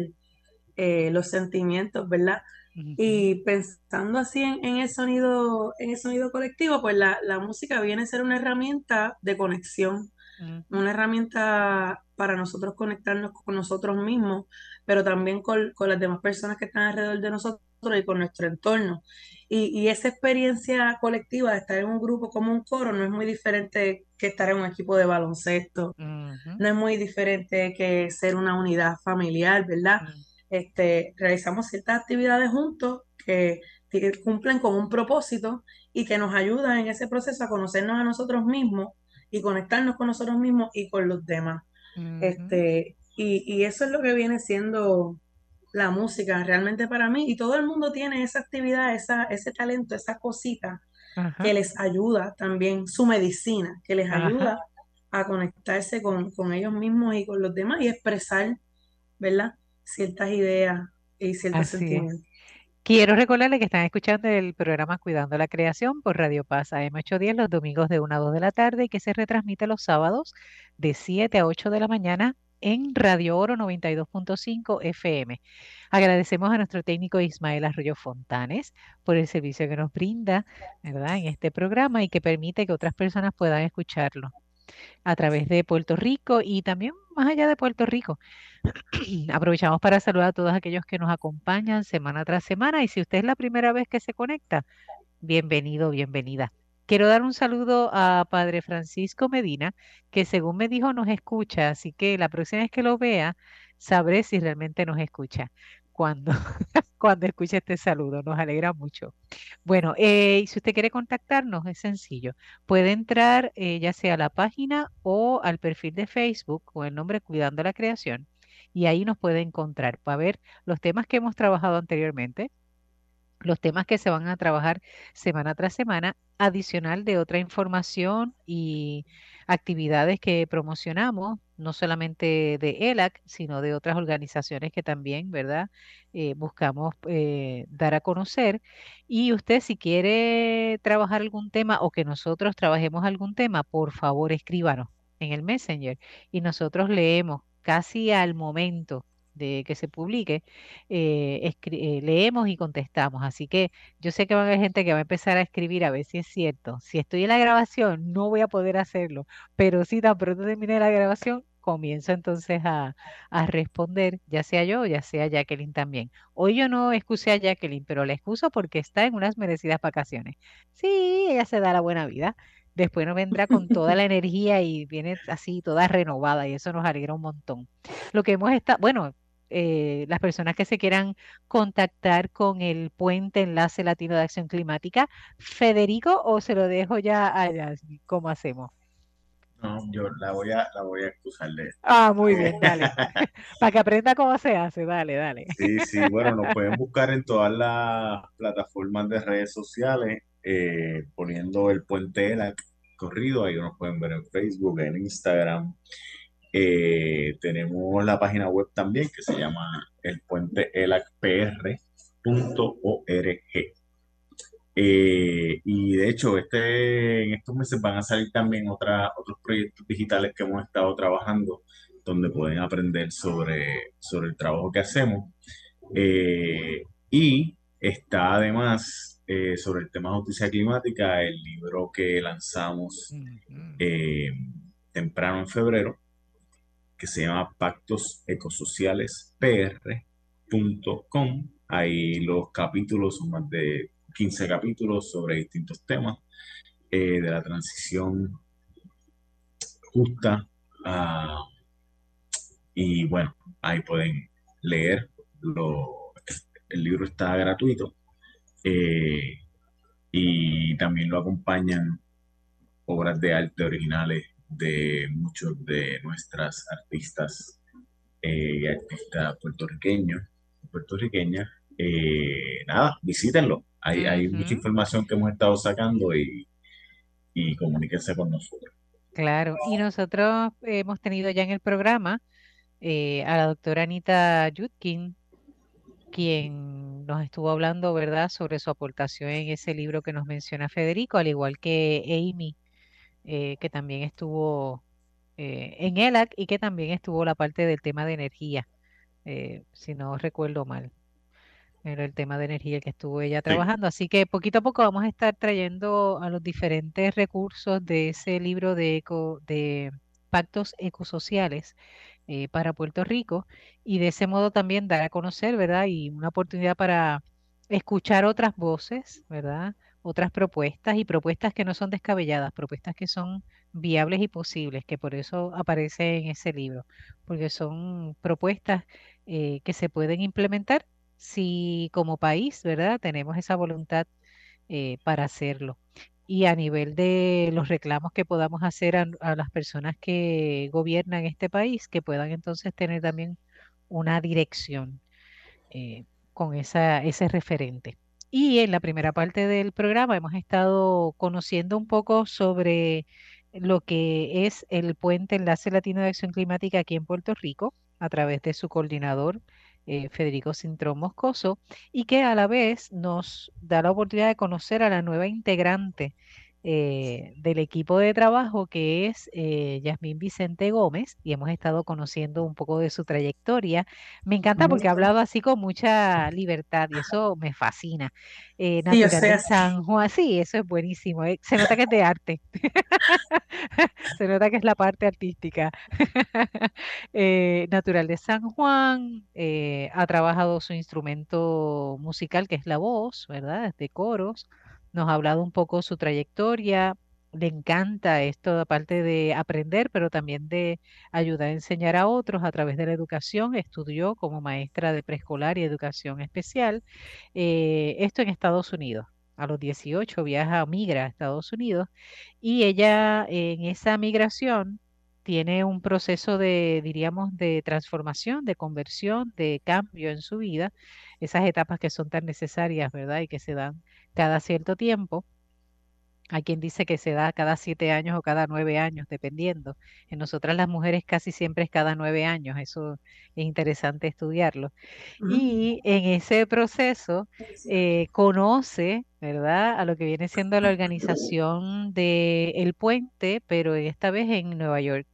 eh, los sentimientos, ¿verdad? Y pensando así en, el sonido, en el sonido colectivo, pues la, música viene a ser una herramienta de conexión, una herramienta para nosotros conectarnos con nosotros mismos, pero también con, con las demás personas que están alrededor de nosotros y con nuestro entorno. Y, esa experiencia colectiva de estar en un grupo como un coro no es muy diferente que estar en un equipo de baloncesto, no es muy diferente que ser una unidad familiar, ¿verdad? este, realizamos ciertas actividades juntos que, cumplen con un propósito y que nos ayudan en ese proceso a conocernos a nosotros mismos y conectarnos con nosotros mismos y con los demás. este, y, y, eso es lo que viene siendo la música realmente para mí y todo el mundo tiene esa actividad, esa, ese talento, esa cosita que les ayuda también, su medicina, que les ayuda a conectarse con, con, ellos mismos y con los demás y expresar, ¿verdad? Ciertas ideas y ciertos sentimientos. Quiero recordarle que están escuchando el programa Cuidando la Creación por Radio Paz AM810 los domingos de 1 a 2 de la tarde y que se retransmite los sábados de 7 a 8 de la mañana en Radio Oro 92.5 FM. Agradecemos a nuestro técnico Ismael Arroyo Fontanes por el servicio que nos brinda, en este programa y que permite que otras personas puedan escucharlo a través de Puerto Rico y también más allá de Puerto Rico. Aprovechamos para saludar a todos aquellos que nos acompañan semana tras semana y si usted es la primera vez que se conecta, bienvenido, bienvenida. Quiero dar un saludo a Padre Francisco Medina, que según me dijo nos escucha, así que la próxima vez que lo vea, sabré si realmente nos escucha cuando, cuando escuche este saludo. Nos alegra mucho. Bueno, eh, si usted quiere contactarnos, es sencillo. Puede entrar eh, ya sea a la página o al perfil de Facebook con el nombre Cuidando la Creación y ahí nos puede encontrar para ver los temas que hemos trabajado anteriormente, los temas que se van a trabajar semana tras semana, adicional de otra información y actividades que promocionamos, no solamente de ELAC, sino de otras organizaciones que también, ¿verdad? Eh, buscamos eh, dar a conocer. Y usted si quiere trabajar algún tema o que nosotros trabajemos algún tema, por favor escríbanos en el Messenger y nosotros leemos casi al momento de que se publique, eh, eh, leemos y contestamos. Así que yo sé que va a haber gente que va a empezar a escribir a ver si es cierto. Si estoy en la grabación, no voy a poder hacerlo, pero si tan pronto termine la grabación, comienzo entonces a, a, responder, ya sea yo, ya sea Jacqueline también. Hoy yo no excusé a Jacqueline, pero la excuso porque está en unas merecidas vacaciones. Sí, ella se da la buena vida después nos vendrá con toda la energía y viene así toda renovada y eso nos alegra un montón. Lo que hemos estado, bueno, eh, las personas que se quieran contactar con el Puente Enlace Latino de Acción Climática, Federico, o se lo dejo ya allá, ¿cómo hacemos? No, yo la voy a, la voy a excusar de Ah, muy bien, dale. Para que aprenda cómo se hace, dale, dale. Sí, sí, bueno, nos pueden buscar en todas las plataformas de redes sociales eh, poniendo el puente ELAC corrido, ahí nos pueden ver en Facebook, en Instagram. Eh, tenemos la página web también que se llama el puente Eh, y de hecho, este, en estos meses van a salir también otra, otros proyectos digitales que hemos estado trabajando, donde pueden aprender sobre, sobre el trabajo que hacemos. Eh, y está además eh, sobre el tema de justicia climática, el libro que lanzamos eh, temprano en febrero, que se llama Pactos Ecosociales PR.com. Ahí los capítulos son más de 15 capítulos sobre distintos temas eh, de la transición justa. Ah, y bueno, ahí pueden leer. el libro está gratuito eh, y también lo acompañan obras de arte originales de muchos de nuestras artistas eh, y artistas puertorriqueños, puertorriqueñas. Eh, nada, visítenlo. Hay, hay mucha información que hemos estado sacando y, y comuníquense con nosotros. Claro, y nosotros hemos tenido ya en el programa a la doctora Anita Yudkin, quien nos estuvo hablando, ¿verdad?, sobre su aportación en ese libro que nos menciona Federico, al igual que Amy, eh, que también estuvo eh, en ELAC y que también estuvo la parte del tema de energía, eh, si no recuerdo mal. Era el tema de energía que estuvo ella trabajando. Así que poquito a poco vamos a estar trayendo a los diferentes recursos de ese libro de, eco, de pactos ecosociales eh, para Puerto Rico y de ese modo también dar a conocer, ¿verdad? Y una oportunidad para escuchar otras voces, ¿verdad? Otras propuestas y propuestas que no son descabelladas, propuestas que son viables y posibles, que por eso aparece en ese libro, porque son propuestas eh, que se pueden implementar si como país, ¿verdad? Tenemos esa voluntad eh, para hacerlo y a nivel de los reclamos que podamos hacer a, las personas que gobiernan este país, que puedan entonces tener también una dirección eh, con esa, ese referente. Y en la primera parte del programa hemos estado conociendo un poco sobre lo que es el Puente Enlace Latino de Acción Climática aquí en Puerto Rico, a través de su coordinador, eh, Federico Cintrón Moscoso, y que a la vez nos da la oportunidad de conocer a la nueva integrante eh, del equipo de trabajo que es eh, Yasmín Vicente Gómez y hemos estado conociendo un poco de su trayectoria. Me encanta porque ha hablado así con mucha libertad y eso me fascina. Eh, Sí, de así. San Juan, sí, eso es buenísimo. eh, Se nota que es de arte. Se nota que es la parte artística. Eh, natural de San Juan, ha trabajado su instrumento musical que es la voz, ¿verdad? De coros nos ha hablado un poco su trayectoria. Le encanta esto, aparte de aprender, pero también de ayudar a enseñar a otros a través de la educación. Estudió como maestra de preescolar y educación especial. eh, esto en Estados Unidos. A los 18 viaja, migra a Estados Unidos y ella en esa migración tiene un proceso de, diríamos, de transformación, de conversión, de cambio en su vida, esas etapas que son tan necesarias, ¿verdad? Y que se dan cada cierto tiempo. Hay quien dice que se da cada siete años o cada nueve años, dependiendo. En nosotras las mujeres casi siempre es cada nueve años. Eso es interesante estudiarlo. Y en ese proceso eh, conoce, ¿verdad?, a lo que viene siendo la organización de El Puente, pero esta vez en Nueva York,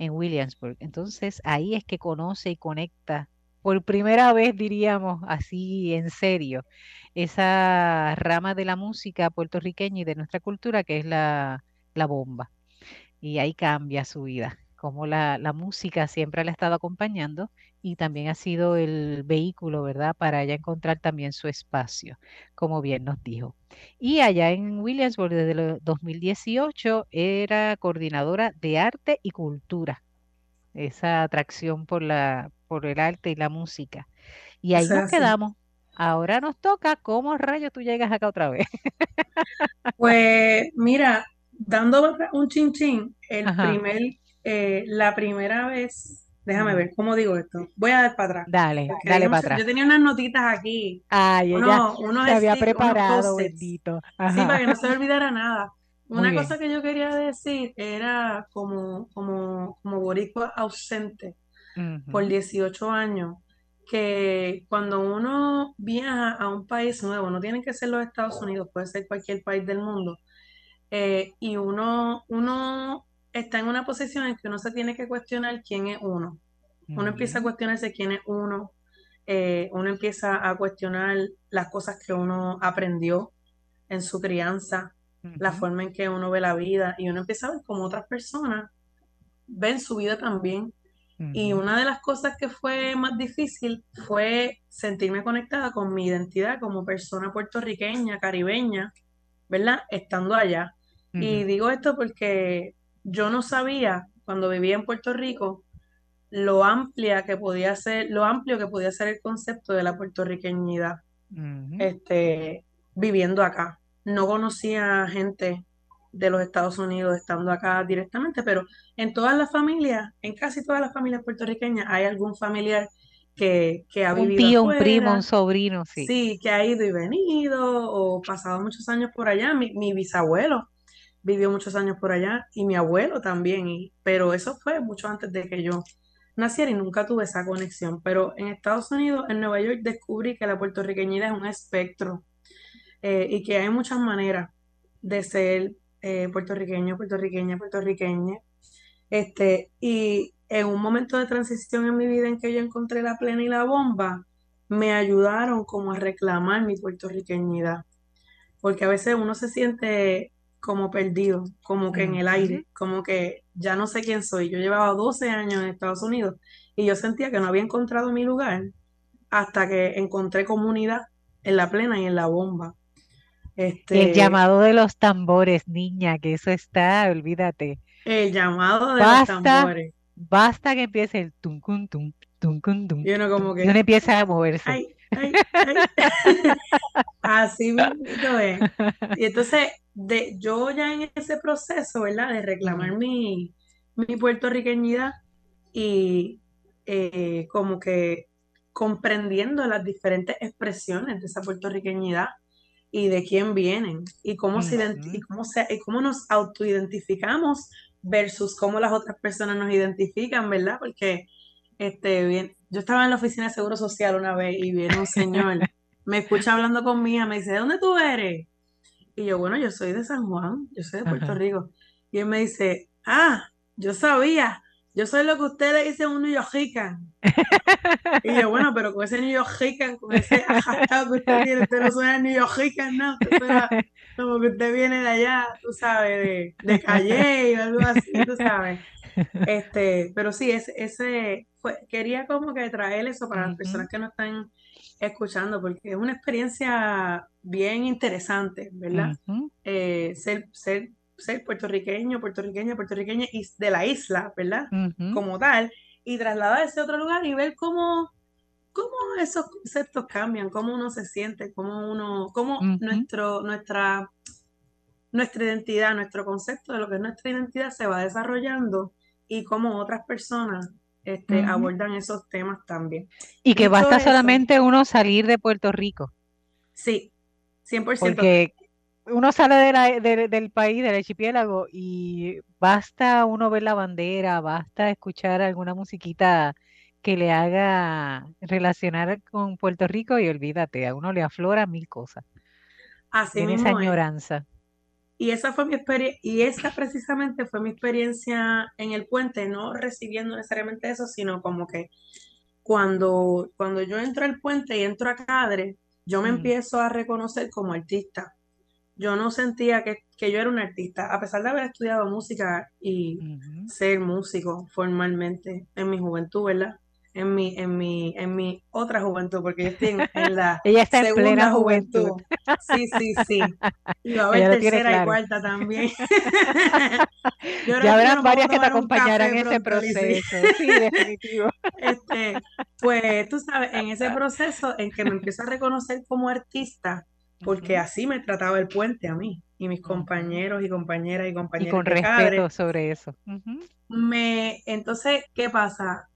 en Williamsburg. Entonces ahí es que conoce y conecta por primera vez, diríamos así en serio, esa rama de la música puertorriqueña y de nuestra cultura que es la, la bomba. Y ahí cambia su vida, como la, la música siempre la ha estado acompañando y también ha sido el vehículo, ¿verdad?, para ella encontrar también su espacio, como bien nos dijo. Y allá en Williamsburg, desde el 2018, era coordinadora de arte y cultura, esa atracción por la, por el arte y la música. Y ahí nos quedamos. Ahora nos toca, ¿cómo rayos tú llegas acá otra vez? Pues mira, dando un chin chin, el Ajá, primer, eh, la primera vez, déjame ver cómo digo esto. Voy a dar para atrás, Dale, porque dale para atrás. yo tenía unas notitas aquí, Ay, ella unos, unos se había preparado, bendito. Sí, para que no se me olvidara nada. muy Una bien. cosa que yo quería decir era como, como, como boricua ausente por Ujú, 18 años, que cuando uno viaja a un país nuevo, no tienen que ser los Estados Unidos, puede ser cualquier país del mundo, eh, y uno, uno está en una posición en que uno se tiene que cuestionar quién es uno. Uno empieza a cuestionarse quién es uno, eh, uno empieza a cuestionar las cosas que uno aprendió en su crianza, la forma en que uno ve la vida, y uno empieza a ver cómo otras personas ven su vida también. Y una de las cosas que fue más difícil fue sentirme conectada con mi identidad como persona puertorriqueña, caribeña, ¿verdad? Estando allá. Y digo esto porque yo no sabía cuando vivía en Puerto Rico lo amplia que podía ser, lo amplio que podía ser el concepto de la puertorriqueñidad, este, viviendo acá. No conocía gente de los Estados Unidos estando acá directamente, pero en todas las familias, en casi todas las familias puertorriqueñas, hay algún familiar que, que ha Un vivido tío, un primo, un sobrino, sí. sí, que ha ido y venido, o pasado muchos años por allá. Mi, mi bisabuelo vivió muchos años por allá y mi abuelo también, y, pero eso fue mucho antes de que yo naciera y nunca tuve esa conexión. Pero en Estados Unidos, en Nueva York, descubrí que la puertorriqueñidad es un espectro eh, y que hay muchas maneras de ser eh, puertorriqueño, puertorriqueña, puertorriqueña. Este, y en un momento de transición en mi vida en que yo encontré la plena y la bomba, me ayudaron como a reclamar mi puertorriqueñidad, porque a veces uno se siente como perdido, como que en el aire, como que ya no sé quién soy. Yo llevaba 12 años en Estados Unidos y yo sentía que no había encontrado mi lugar hasta que encontré comunidad en la plena y en la bomba. El Este, llamado de los tambores, niña, que eso está, olvídate. el llamado de los tambores. basta que empiece el tuncun tum, tuncun tum, Y uno como y uno que, empieza a moverse. ay, ay, ay. Así mismo es. Y entonces, de, yo ya en ese proceso, ¿verdad? De reclamar mi, mi puertorriqueñidad y eh, como que comprendiendo las diferentes expresiones de esa puertorriqueñidad, y de quién vienen y cómo, se y cómo, se, y cómo nos autoidentificamos versus cómo las otras personas nos identifican, ¿verdad? Porque este, bien, yo estaba en la oficina de Seguro Social una vez y viene un señor, me escucha hablando conmigo, me dice, ¿de dónde tú eres? Y yo, bueno, yo soy de San Juan, yo soy de Puerto Rico. Y él me dice, ah, yo sabía, yo soy lo que ustedes dicen un New Yorkican. y yo, bueno, pero con ese New Yorkican, con ese hashtag que usted tiene, usted no suena New Yorkican, no, usted como que usted viene de allá, tú sabes, de, de Calle o algo así, tú sabes. Este, pero sí, ese, ese fue, quería como que traer eso para las personas que nos están escuchando, porque es una experiencia bien interesante, ¿verdad? Eh, ser, ser ser puertorriqueño, puertorriqueña, puertorriqueña y de la isla, ¿verdad? Como tal, y trasladarse a otro lugar y ver cómo, cómo esos conceptos cambian, cómo uno se siente, cómo uno, cómo nuestro, nuestra, nuestra identidad, nuestro concepto de lo que es nuestra identidad se va desarrollando y cómo otras personas este, abordan esos temas también. Y que basta solamente uno salir de Puerto Rico. Sí, 100%. Porque uno sale del país, del archipiélago, y basta uno ver la bandera, basta escuchar alguna musiquita que le haga relacionar con Puerto Rico y olvídate, a uno le aflora mil cosas. Así en esa añoranza. Y esa fue mi experiencia, y esa precisamente fue mi experiencia en el puente, no recibiendo necesariamente eso, sino como que cuando, cuando yo entro al puente y entro a Cadre, yo me mm. empiezo a reconocer como artista yo no sentía que, yo era un artista, a pesar de haber estudiado música y ser músico formalmente en mi juventud, ¿verdad? En mi, en mi, en mi otra juventud, porque yo estoy en, la Ella está segunda en plena juventud. Sí, sí, sí. Y va a haber tercera y cuarta también. ya habrán varias que te acompañarán en ese proceso. Sí, definitivo. Este, pues tú sabes, en ese proceso en que me empiezo a reconocer como artista, porque así me trataba el puente a mí y mis compañeros y compañeras y compañeros. Y con respeto sobre eso. Me, entonces, ¿qué pasa?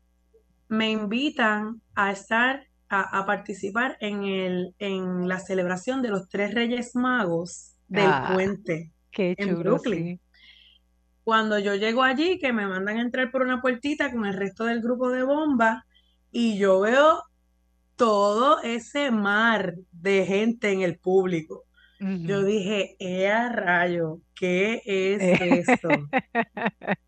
Me invitan a estar, a, participar en, el, en la celebración de los tres Reyes Magos del ah, puente qué en Brooklyn. Cuando yo llego allí, que me mandan a entrar por una puertita con el resto del grupo de bomba, y yo veo todo ese mar de gente en el público. Yo dije, ¡eh a rayo! ¿Qué es esto?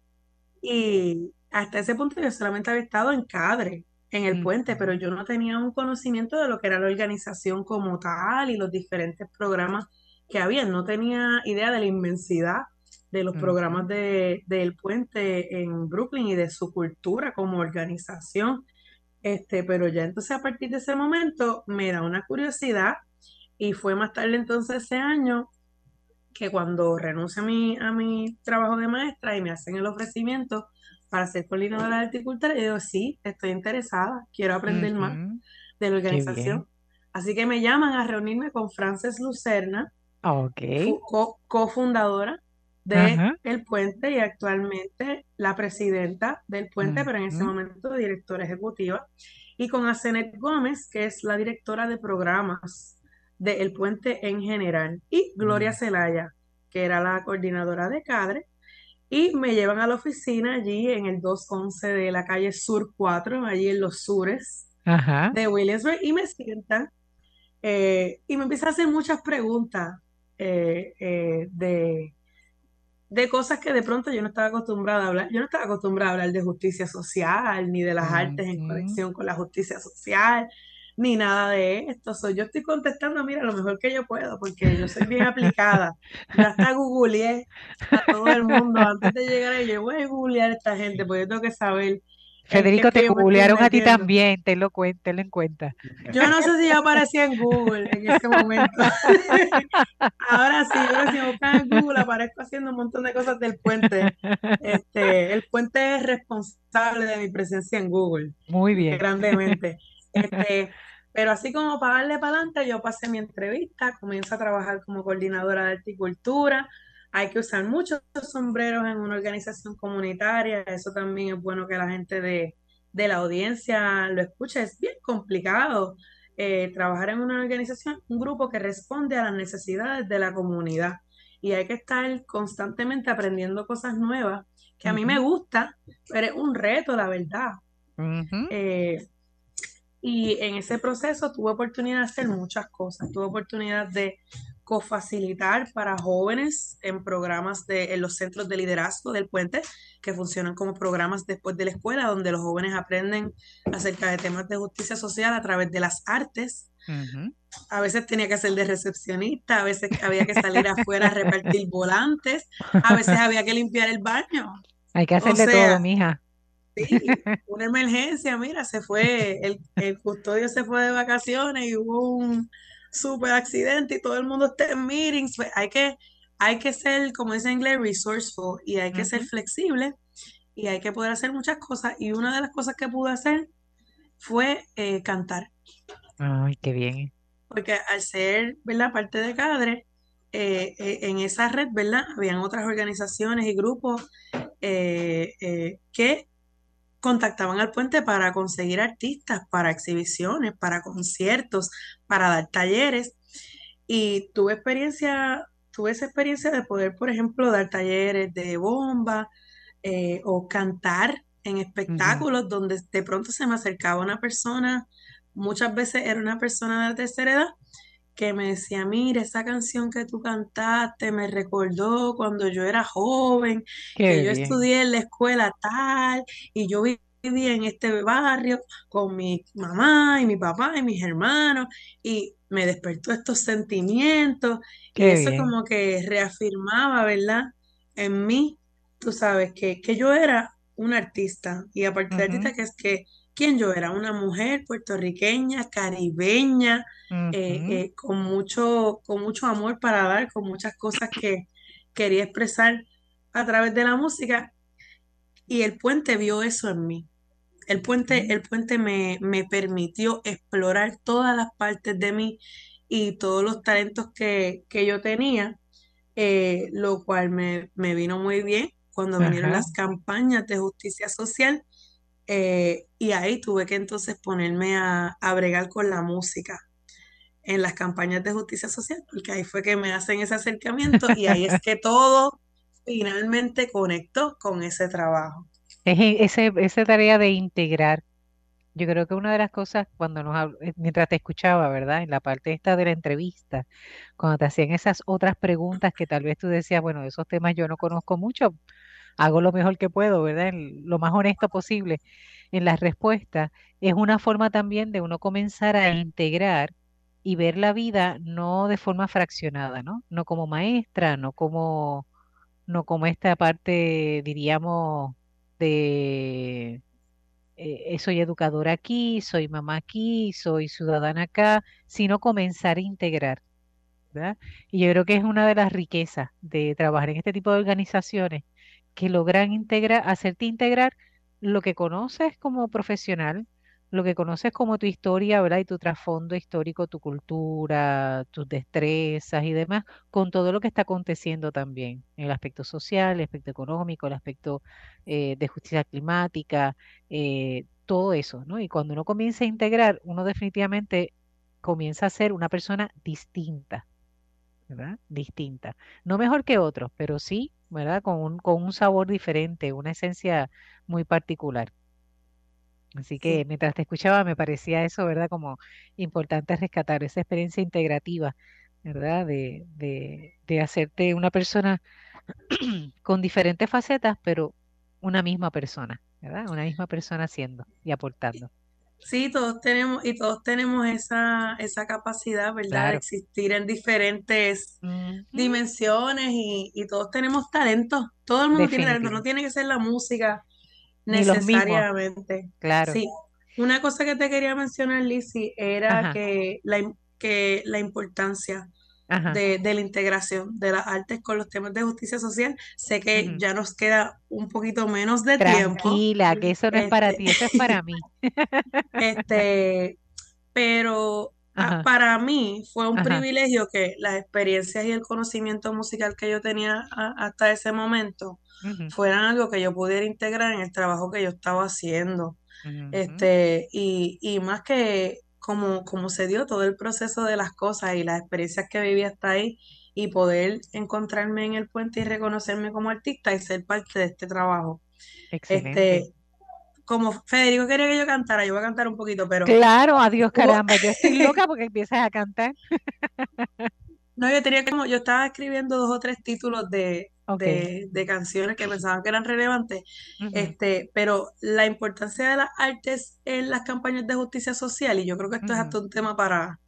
y hasta ese punto yo solamente había estado en Cadre, en el puente, pero yo no tenía un conocimiento de lo que era la organización como tal y los diferentes programas que había. No tenía idea de la inmensidad de los programas de, del puente en Brooklyn y de su cultura como organización. Este, pero ya entonces a partir de ese momento me da una curiosidad y fue más tarde entonces ese año que cuando renuncio a mi, a mi trabajo de maestra y me hacen el ofrecimiento para ser coordinadora de horticultura, yo digo, sí, estoy interesada, quiero aprender más de la organización. Así que me llaman a reunirme con Frances Lucerna, cofundadora de El Puente y actualmente la presidenta del Puente, pero en ese momento directora ejecutiva, y con Asenet Gómez, que es la directora de programas de El Puente en general, y Gloria Celaya, que era la coordinadora de cadre, y me llevan a la oficina allí en el 211 de la calle Sur 4, allí en los sures de Williamsburg, y me sientan eh, y me empiezan a hacer muchas preguntas eh, eh, de de cosas que de pronto yo no estaba acostumbrada a hablar. Yo no estaba acostumbrada a hablar de justicia social, ni de las artes en conexión con la justicia social, ni nada de esto. So, yo estoy contestando, mira, lo mejor que yo puedo, porque yo soy bien aplicada. Ya hasta googleé a todo el mundo antes de llegar ahí. Yo voy a googlear a esta gente, porque yo tengo que saber Federico, te googlearon a ti también, tenlo, tenlo en cuenta. Yo no sé si yo aparecía en Google en ese momento. ahora sí, ahora si me buscan en Google aparezco haciendo un montón de cosas del puente. Este, el puente es responsable de mi presencia en Google. Muy bien. Grandemente. Este, pero así como para darle para adelante, yo pasé mi entrevista, comienzo a trabajar como coordinadora de horticultura, hay que usar muchos sombreros en una organización comunitaria, eso también es bueno que la gente de, la audiencia lo escuche, es bien complicado eh, trabajar en una organización, un grupo que responde a las necesidades de la comunidad. Y hay que estar constantemente aprendiendo cosas nuevas, que a mí me gusta, pero es un reto, la verdad. Eh, y en ese proceso tuve oportunidad de hacer muchas cosas. Tuve oportunidad de cofacilitar para jóvenes en programas de, en los centros de liderazgo del puente, que funcionan como programas después de la escuela, donde los jóvenes aprenden acerca de temas de justicia social a través de las artes. A veces tenía que ser de recepcionista, a veces había que salir afuera a repartir volantes, a veces había que limpiar el baño. Hay que hacerle todo, mija. Sí, una emergencia, mira, se fue, el, el custodio se fue de vacaciones y hubo un, super accidente y todo el mundo está en meetings, pues hay que, hay que ser, como dice en inglés, resourceful y hay que ser flexible y hay que poder hacer muchas cosas. Y una de las cosas que pude hacer fue eh, cantar. Ay, qué bien. Porque al ser, ¿verdad? Parte de Cadre, eh, eh, en esa red, ¿verdad? Habían otras organizaciones y grupos que contactaban al puente para conseguir artistas, para exhibiciones, para conciertos, para dar talleres. Y tuve experiencia, tuve esa experiencia de poder, por ejemplo, dar talleres de bomba eh, o cantar en espectáculos donde de pronto se me acercaba una persona, muchas veces era una persona de tercera edad, que me decía, mire, esa canción que tú cantaste me recordó cuando yo era joven, que yo estudié en la escuela tal, y yo vivía en este barrio con mi mamá y mi papá y mis hermanos, y me despertó estos sentimientos, y eso como que reafirmaba, ¿verdad? En mí, tú sabes, que, que yo era una artista, y aparte de artista, que es que quién yo era, una mujer puertorriqueña, caribeña, eh, eh, con, mucho, con mucho amor para dar, con muchas cosas que quería expresar a través de la música. Y el puente vio eso en mí. El puente, el puente me, permitió explorar todas las partes de mí y todos los talentos que, yo tenía, eh, lo cual me, vino muy bien cuando vinieron las campañas de justicia social eh, y ahí tuve que entonces ponerme a, bregar con la música en las campañas de justicia social, porque ahí fue que me hacen ese acercamiento y ahí es que todo finalmente conectó con ese trabajo. Es ese, esa tarea de integrar. Yo creo que una de las cosas cuando nos eh, mientras te escuchaba, ¿verdad? En la parte esta de la entrevista, cuando te hacían esas otras preguntas que tal vez tú decías, bueno, de esos temas yo no conozco mucho, hago lo mejor que puedo, ¿verdad? lo más honesto posible en las respuestas, es una forma también de uno comenzar a integrar y ver la vida no de forma fraccionada, ¿no? No como maestra, no como, no como esta parte, diríamos, de eh, soy educadora aquí, soy mamá aquí, soy ciudadana acá, sino comenzar a integrar. ¿verdad? Y yo creo que es una de las riquezas de trabajar en este tipo de organizaciones, que logran integrar, hacerte integrar lo que conoces como profesional, lo que conoces como tu historia, ¿verdad? Y tu trasfondo histórico, tu cultura, tus destrezas y demás, con todo lo que está aconteciendo también, el aspecto social, el aspecto económico, el aspecto eh, de justicia climática, eh, todo eso, ¿no? Y cuando uno comienza a integrar, uno definitivamente comienza a ser una persona distinta, ¿verdad? Distinta. No mejor que otros, pero sí, ¿verdad? Con un, con un sabor diferente, una esencia muy particular. Así que mientras te escuchaba me parecía eso, ¿verdad? Como importante rescatar esa experiencia integrativa, ¿verdad? De, de, de hacerte una persona con diferentes facetas, pero una misma persona, ¿verdad? Una misma persona haciendo y aportando. Sí, todos tenemos, y todos tenemos esa, esa capacidad, ¿verdad? De existir en diferentes dimensiones y, y, todos tenemos talento. Todo el mundo tiene talento, no tiene que ser la música necesariamente. Claro. Sí. Una cosa que te quería mencionar, Lizzy, era que la, que la importancia de, la integración de las artes con los temas de justicia social. Sé que ya nos queda un poquito menos de tiempo. Tranquila, que eso no es para ti, eso es para mí. este, pero para mí fue un privilegio que las experiencias y el conocimiento musical que yo tenía hasta ese momento fueran algo que yo pudiera integrar en el trabajo que yo estaba haciendo. Este, y, y más que cómo, cómo se dio todo el proceso de las cosas y las experiencias que viví hasta ahí y poder encontrarme en el puente y reconocerme como artista y ser parte de este trabajo. Excelente. Este, como Federico quería que yo cantara, yo voy a cantar un poquito, pero Claro, adiós caramba, yo estoy loca porque empiezas a cantar. no, yo tenía como, yo estaba escribiendo dos o tres títulos de, de, de canciones que pensaban que eran relevantes, este, pero la importancia de las artes en las campañas de justicia social, y yo creo que esto es hasta un tema para,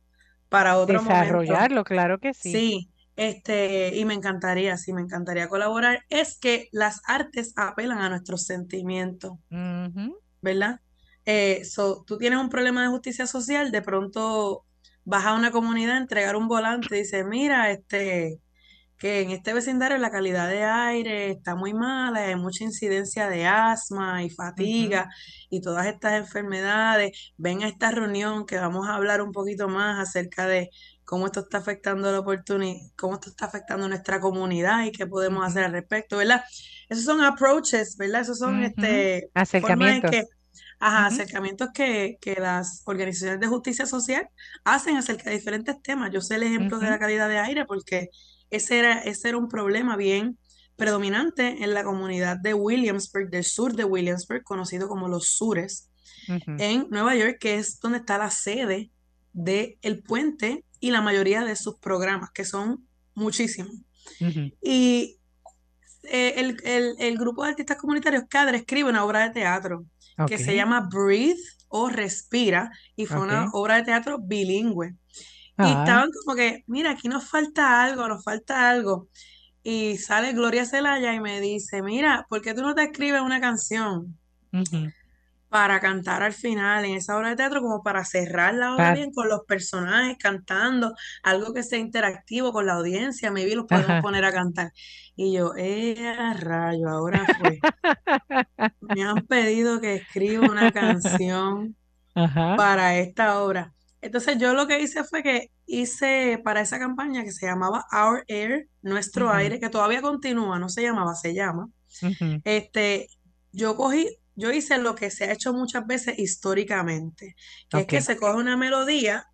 para otro momento. Desarrollarlo, claro que sí. Sí, este, y me encantaría, sí, me encantaría colaborar, es que las artes apelan a nuestros sentimientos. ¿verdad? Eh, so, tú tienes un problema de justicia social, de pronto vas a una comunidad a entregar un volante y dices, mira, este, que en este vecindario la calidad de aire está muy mala, hay mucha incidencia de asma y fatiga y todas estas enfermedades. Ven a esta reunión que vamos a hablar un poquito más acerca de cómo esto está afectando la oportunidad, cómo esto está afectando nuestra comunidad y qué podemos hacer al respecto, ¿verdad? Esos son approaches, ¿verdad? Esos son este, formas en Acercamientos. que, ajá, acercamientos que, que las organizaciones de justicia social hacen acerca de diferentes temas. Yo sé el ejemplo de la calidad de aire porque ese era, ese era un problema bien predominante en la comunidad de Williamsburg, del sur de Williamsburg, conocido como los Sures, en Nueva York, que es donde está la sede del puente y la mayoría de sus programas, que son muchísimos. Y eh, el, el- el grupo de artistas comunitarios, CADRE, escribe una obra de teatro que se llama Breathe o Respira, y fue una obra de teatro bilingüe. Y Ah, estaban como que, mira, aquí nos falta algo, nos falta algo. Y sale Gloria Celaya y me dice, mira, ¿por qué tú no te escribes una canción. Para cantar al final en esa obra de teatro, como para cerrar la obra bien con los personajes cantando, algo que sea interactivo con la audiencia, maybe los podemos Ajá. poner a cantar. Y yo, ¡eh, rayo! Ahora fue. Me han pedido que escriba una canción Ajá. para esta obra. Entonces yo lo que hice fue que hice para esa campaña que se llamaba Our Air, Nuestro. Aire, que todavía continúa, no se llamaba, se llama. Este, yo cogí, yo hice lo que se ha hecho muchas veces históricamente, que es que se coge una melodía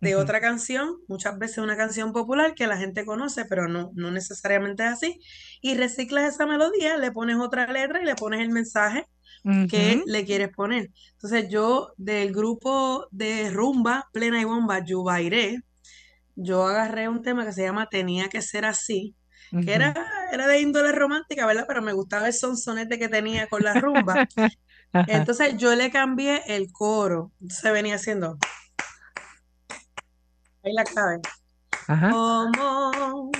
de otra canción, muchas veces una canción popular que la gente conoce, pero no, no necesariamente es así, y reciclas esa melodía, le pones otra letra y le pones el mensaje que le quieres poner. Entonces yo del grupo de rumba, plena y bomba, Yubairé, yo agarré un tema que se llama Tenía que ser así, que era, era de índole romántica, ¿verdad? Pero me gustaba el sonsonete que tenía con la rumba. Entonces yo le cambié el coro. Entonces venía haciendo, ahí la clave. Ajá. ¿Cómo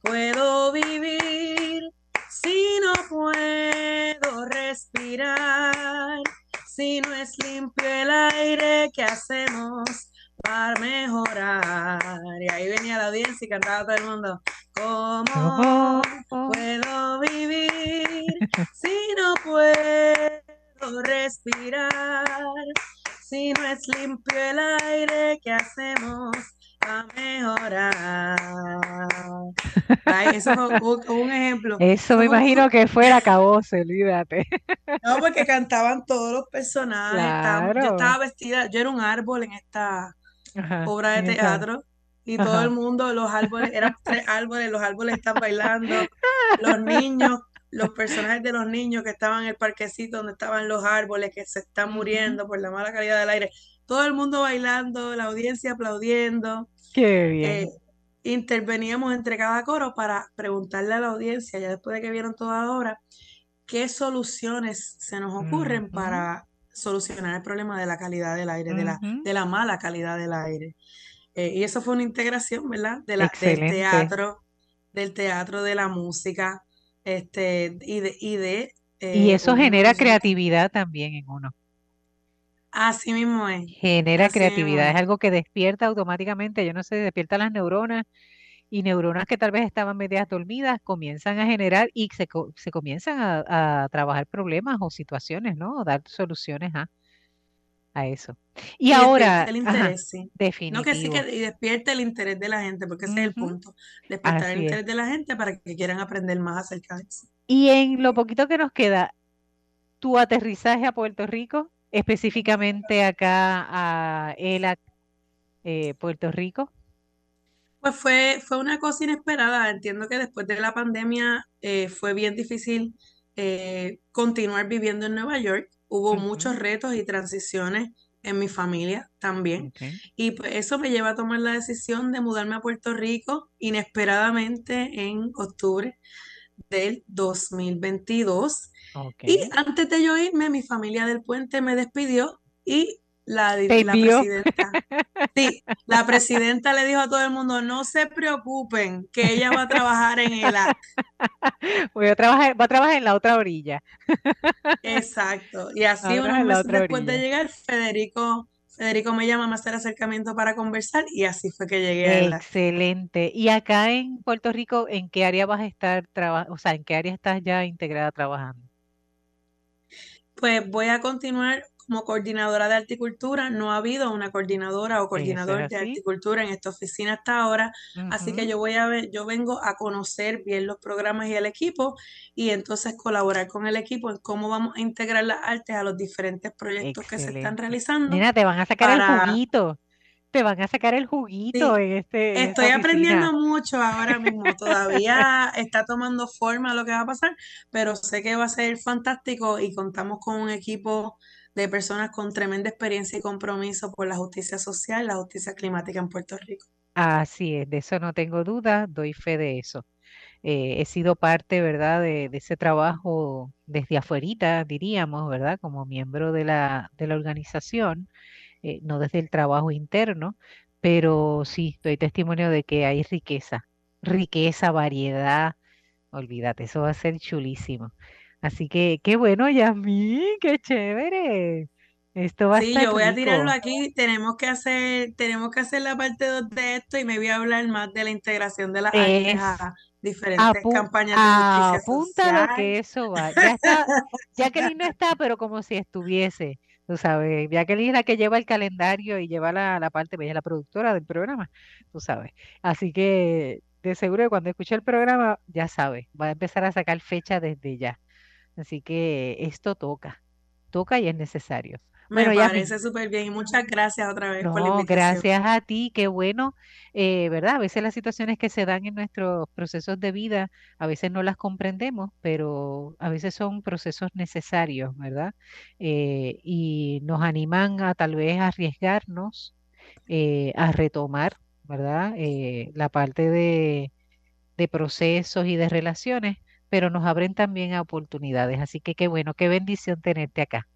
puedo vivir si no puedo respirar? Si no es limpio el aire, ¿qué hacemos para mejorar? Y ahí venía la audiencia y cantaba todo el mundo. ¿Cómo puedo vivir si no puedo respirar? Si no es limpio el aire, ¿qué hacemos para mejorar? Ay, eso fue un, un ejemplo. Eso me imagino que fuera acabose, olvídate. No, porque cantaban todos los personajes. estábamos- yo Claro. estaba vestida, yo era un árbol en esta Ajá. obra de teatro y todo Ajá. el mundo, los árboles, eran tres árboles, los árboles están bailando, los niños, los personajes de los niños que estaban en el parquecito donde estaban los árboles que se están muriendo por la mala calidad del aire, todo el mundo bailando, la audiencia aplaudiendo. Qué bien. eh, interveníamos entre cada coro para preguntarle a la audiencia, ya después de que vieron toda la obra, qué soluciones se nos ocurren para solucionar el problema de la calidad del aire, de la, de la mala calidad del aire. Eh, y eso fue una integración, ¿verdad? De la, del teatro, del teatro, de la música, este, y de, y de Y eh, eso genera creatividad también en uno. Así mismo es. Genera Así creatividad, es. es algo que despierta automáticamente, yo no sé, despierta las neuronas y neuronas que tal vez estaban medias dormidas comienzan a generar y se, se comienzan a, a trabajar problemas o situaciones, ¿no? O dar soluciones a, a eso. Y Y ahora, el ajá, interés, sí. No que sí definitivo. que y despierta el interés de la gente, porque ese es el punto. Despertar el es. interés de la gente para que quieran aprender más acerca de eso. Y en lo poquito que nos queda, tu aterrizaje a Puerto Rico, específicamente acá a ELAC eh, Puerto Rico? Pues fue, fue una cosa inesperada. Entiendo que después de la pandemia eh, fue bien difícil eh, continuar viviendo en Nueva York. Hubo muchos retos y transiciones en mi familia también. Y pues eso me lleva a tomar la decisión de mudarme a Puerto Rico inesperadamente en octubre del 2022. ok. Y antes de yo irme, mi familia del puente me despidió y la, la presidenta, sí, la presidenta le dijo a todo el mundo, no se preocupen, que ella va a trabajar en el AC. Voy a trabajar, va a trabajar en la otra orilla. Exacto. Y así Ahora unos meses después de llegar, Federico, Federico me llama a hacer acercamiento para conversar y así fue que llegué a la Excelente. Y acá en Puerto Rico, ¿en qué área vas a estar trabajando? O sea, ¿en qué área estás ya integrada trabajando? Pues voy a continuar como coordinadora de horticultura. No ha habido una coordinadora o es coordinador de así. horticultura en esta oficina hasta ahora. Así que yo voy a ver, yo vengo a conocer bien los programas y el equipo y entonces colaborar con el equipo en cómo vamos a integrar las artes a los diferentes proyectos que se están realizando Nena, te van a sacar el juguito. Te van a sacar el juguito sí, en este, en Estoy aprendiendo mucho ahora mismo, todavía está tomando forma lo que va a pasar, pero sé que va a ser fantástico y contamos con un equipo de personas con tremenda experiencia y compromiso por la justicia social, la justicia climática en Puerto Rico. Así es, de eso no tengo duda, doy fe de eso. Eh, he sido parte, ¿verdad?, de, ese trabajo desde afuerita, diríamos, ¿verdad?, como miembro de la, de la organización, eh, no desde el trabajo interno, pero sí, doy testimonio de que hay riqueza, riqueza, variedad, olvídate, eso va a ser chulísimo. Así que, qué bueno, Yasmín, qué chévere. Esto va a Sí, estar yo voy a tirarlo aquí, tenemos que hacer, tenemos que hacer la parte 2 de esto y me voy a hablar más de la integración de las Es a diferentes Apu- campañas de justicia apúntalo social. que eso va. Ya está, Jacqueline no está, pero como si estuviese. Tú sabes, Jacqueline es la que lleva el calendario y lleva la, la parte, ella es la productora del programa, tú sabes. Así que de seguro que cuando escuche el programa, ya sabe, va a empezar a sacar fecha desde ya. Así que esto toca, toca y es necesario. Me Bueno, parece súper bien y muchas gracias otra vez por la no, invitación. gracias a ti, qué bueno, eh, ¿verdad? A veces las situaciones que se dan en nuestros procesos de vida, a veces no las comprendemos, pero a veces son procesos necesarios, ¿verdad? Eh, y nos animan a tal vez arriesgarnos, eh, a retomar, ¿verdad? Eh, la parte de, de procesos y de relaciones, pero nos abren también a oportunidades. Así que qué bueno, qué bendición tenerte acá,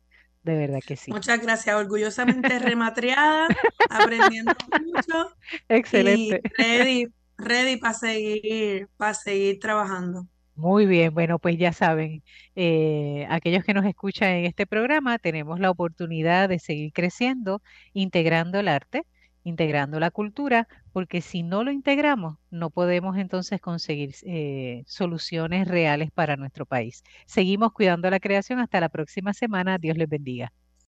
de verdad que sí. Muchas gracias, orgullosamente rematriada, aprendiendo mucho y Excelente. ready, ready para seguir, para seguir trabajando. Muy bien, bueno, pues ya saben, eh, aquellos que nos escuchan en este programa, tenemos la oportunidad de seguir creciendo, integrando el arte, integrando la cultura, porque si no lo integramos, no podemos entonces conseguir eh, soluciones reales para nuestro país. Seguimos cuidando la creación. Hasta la próxima semana. Dios les bendiga.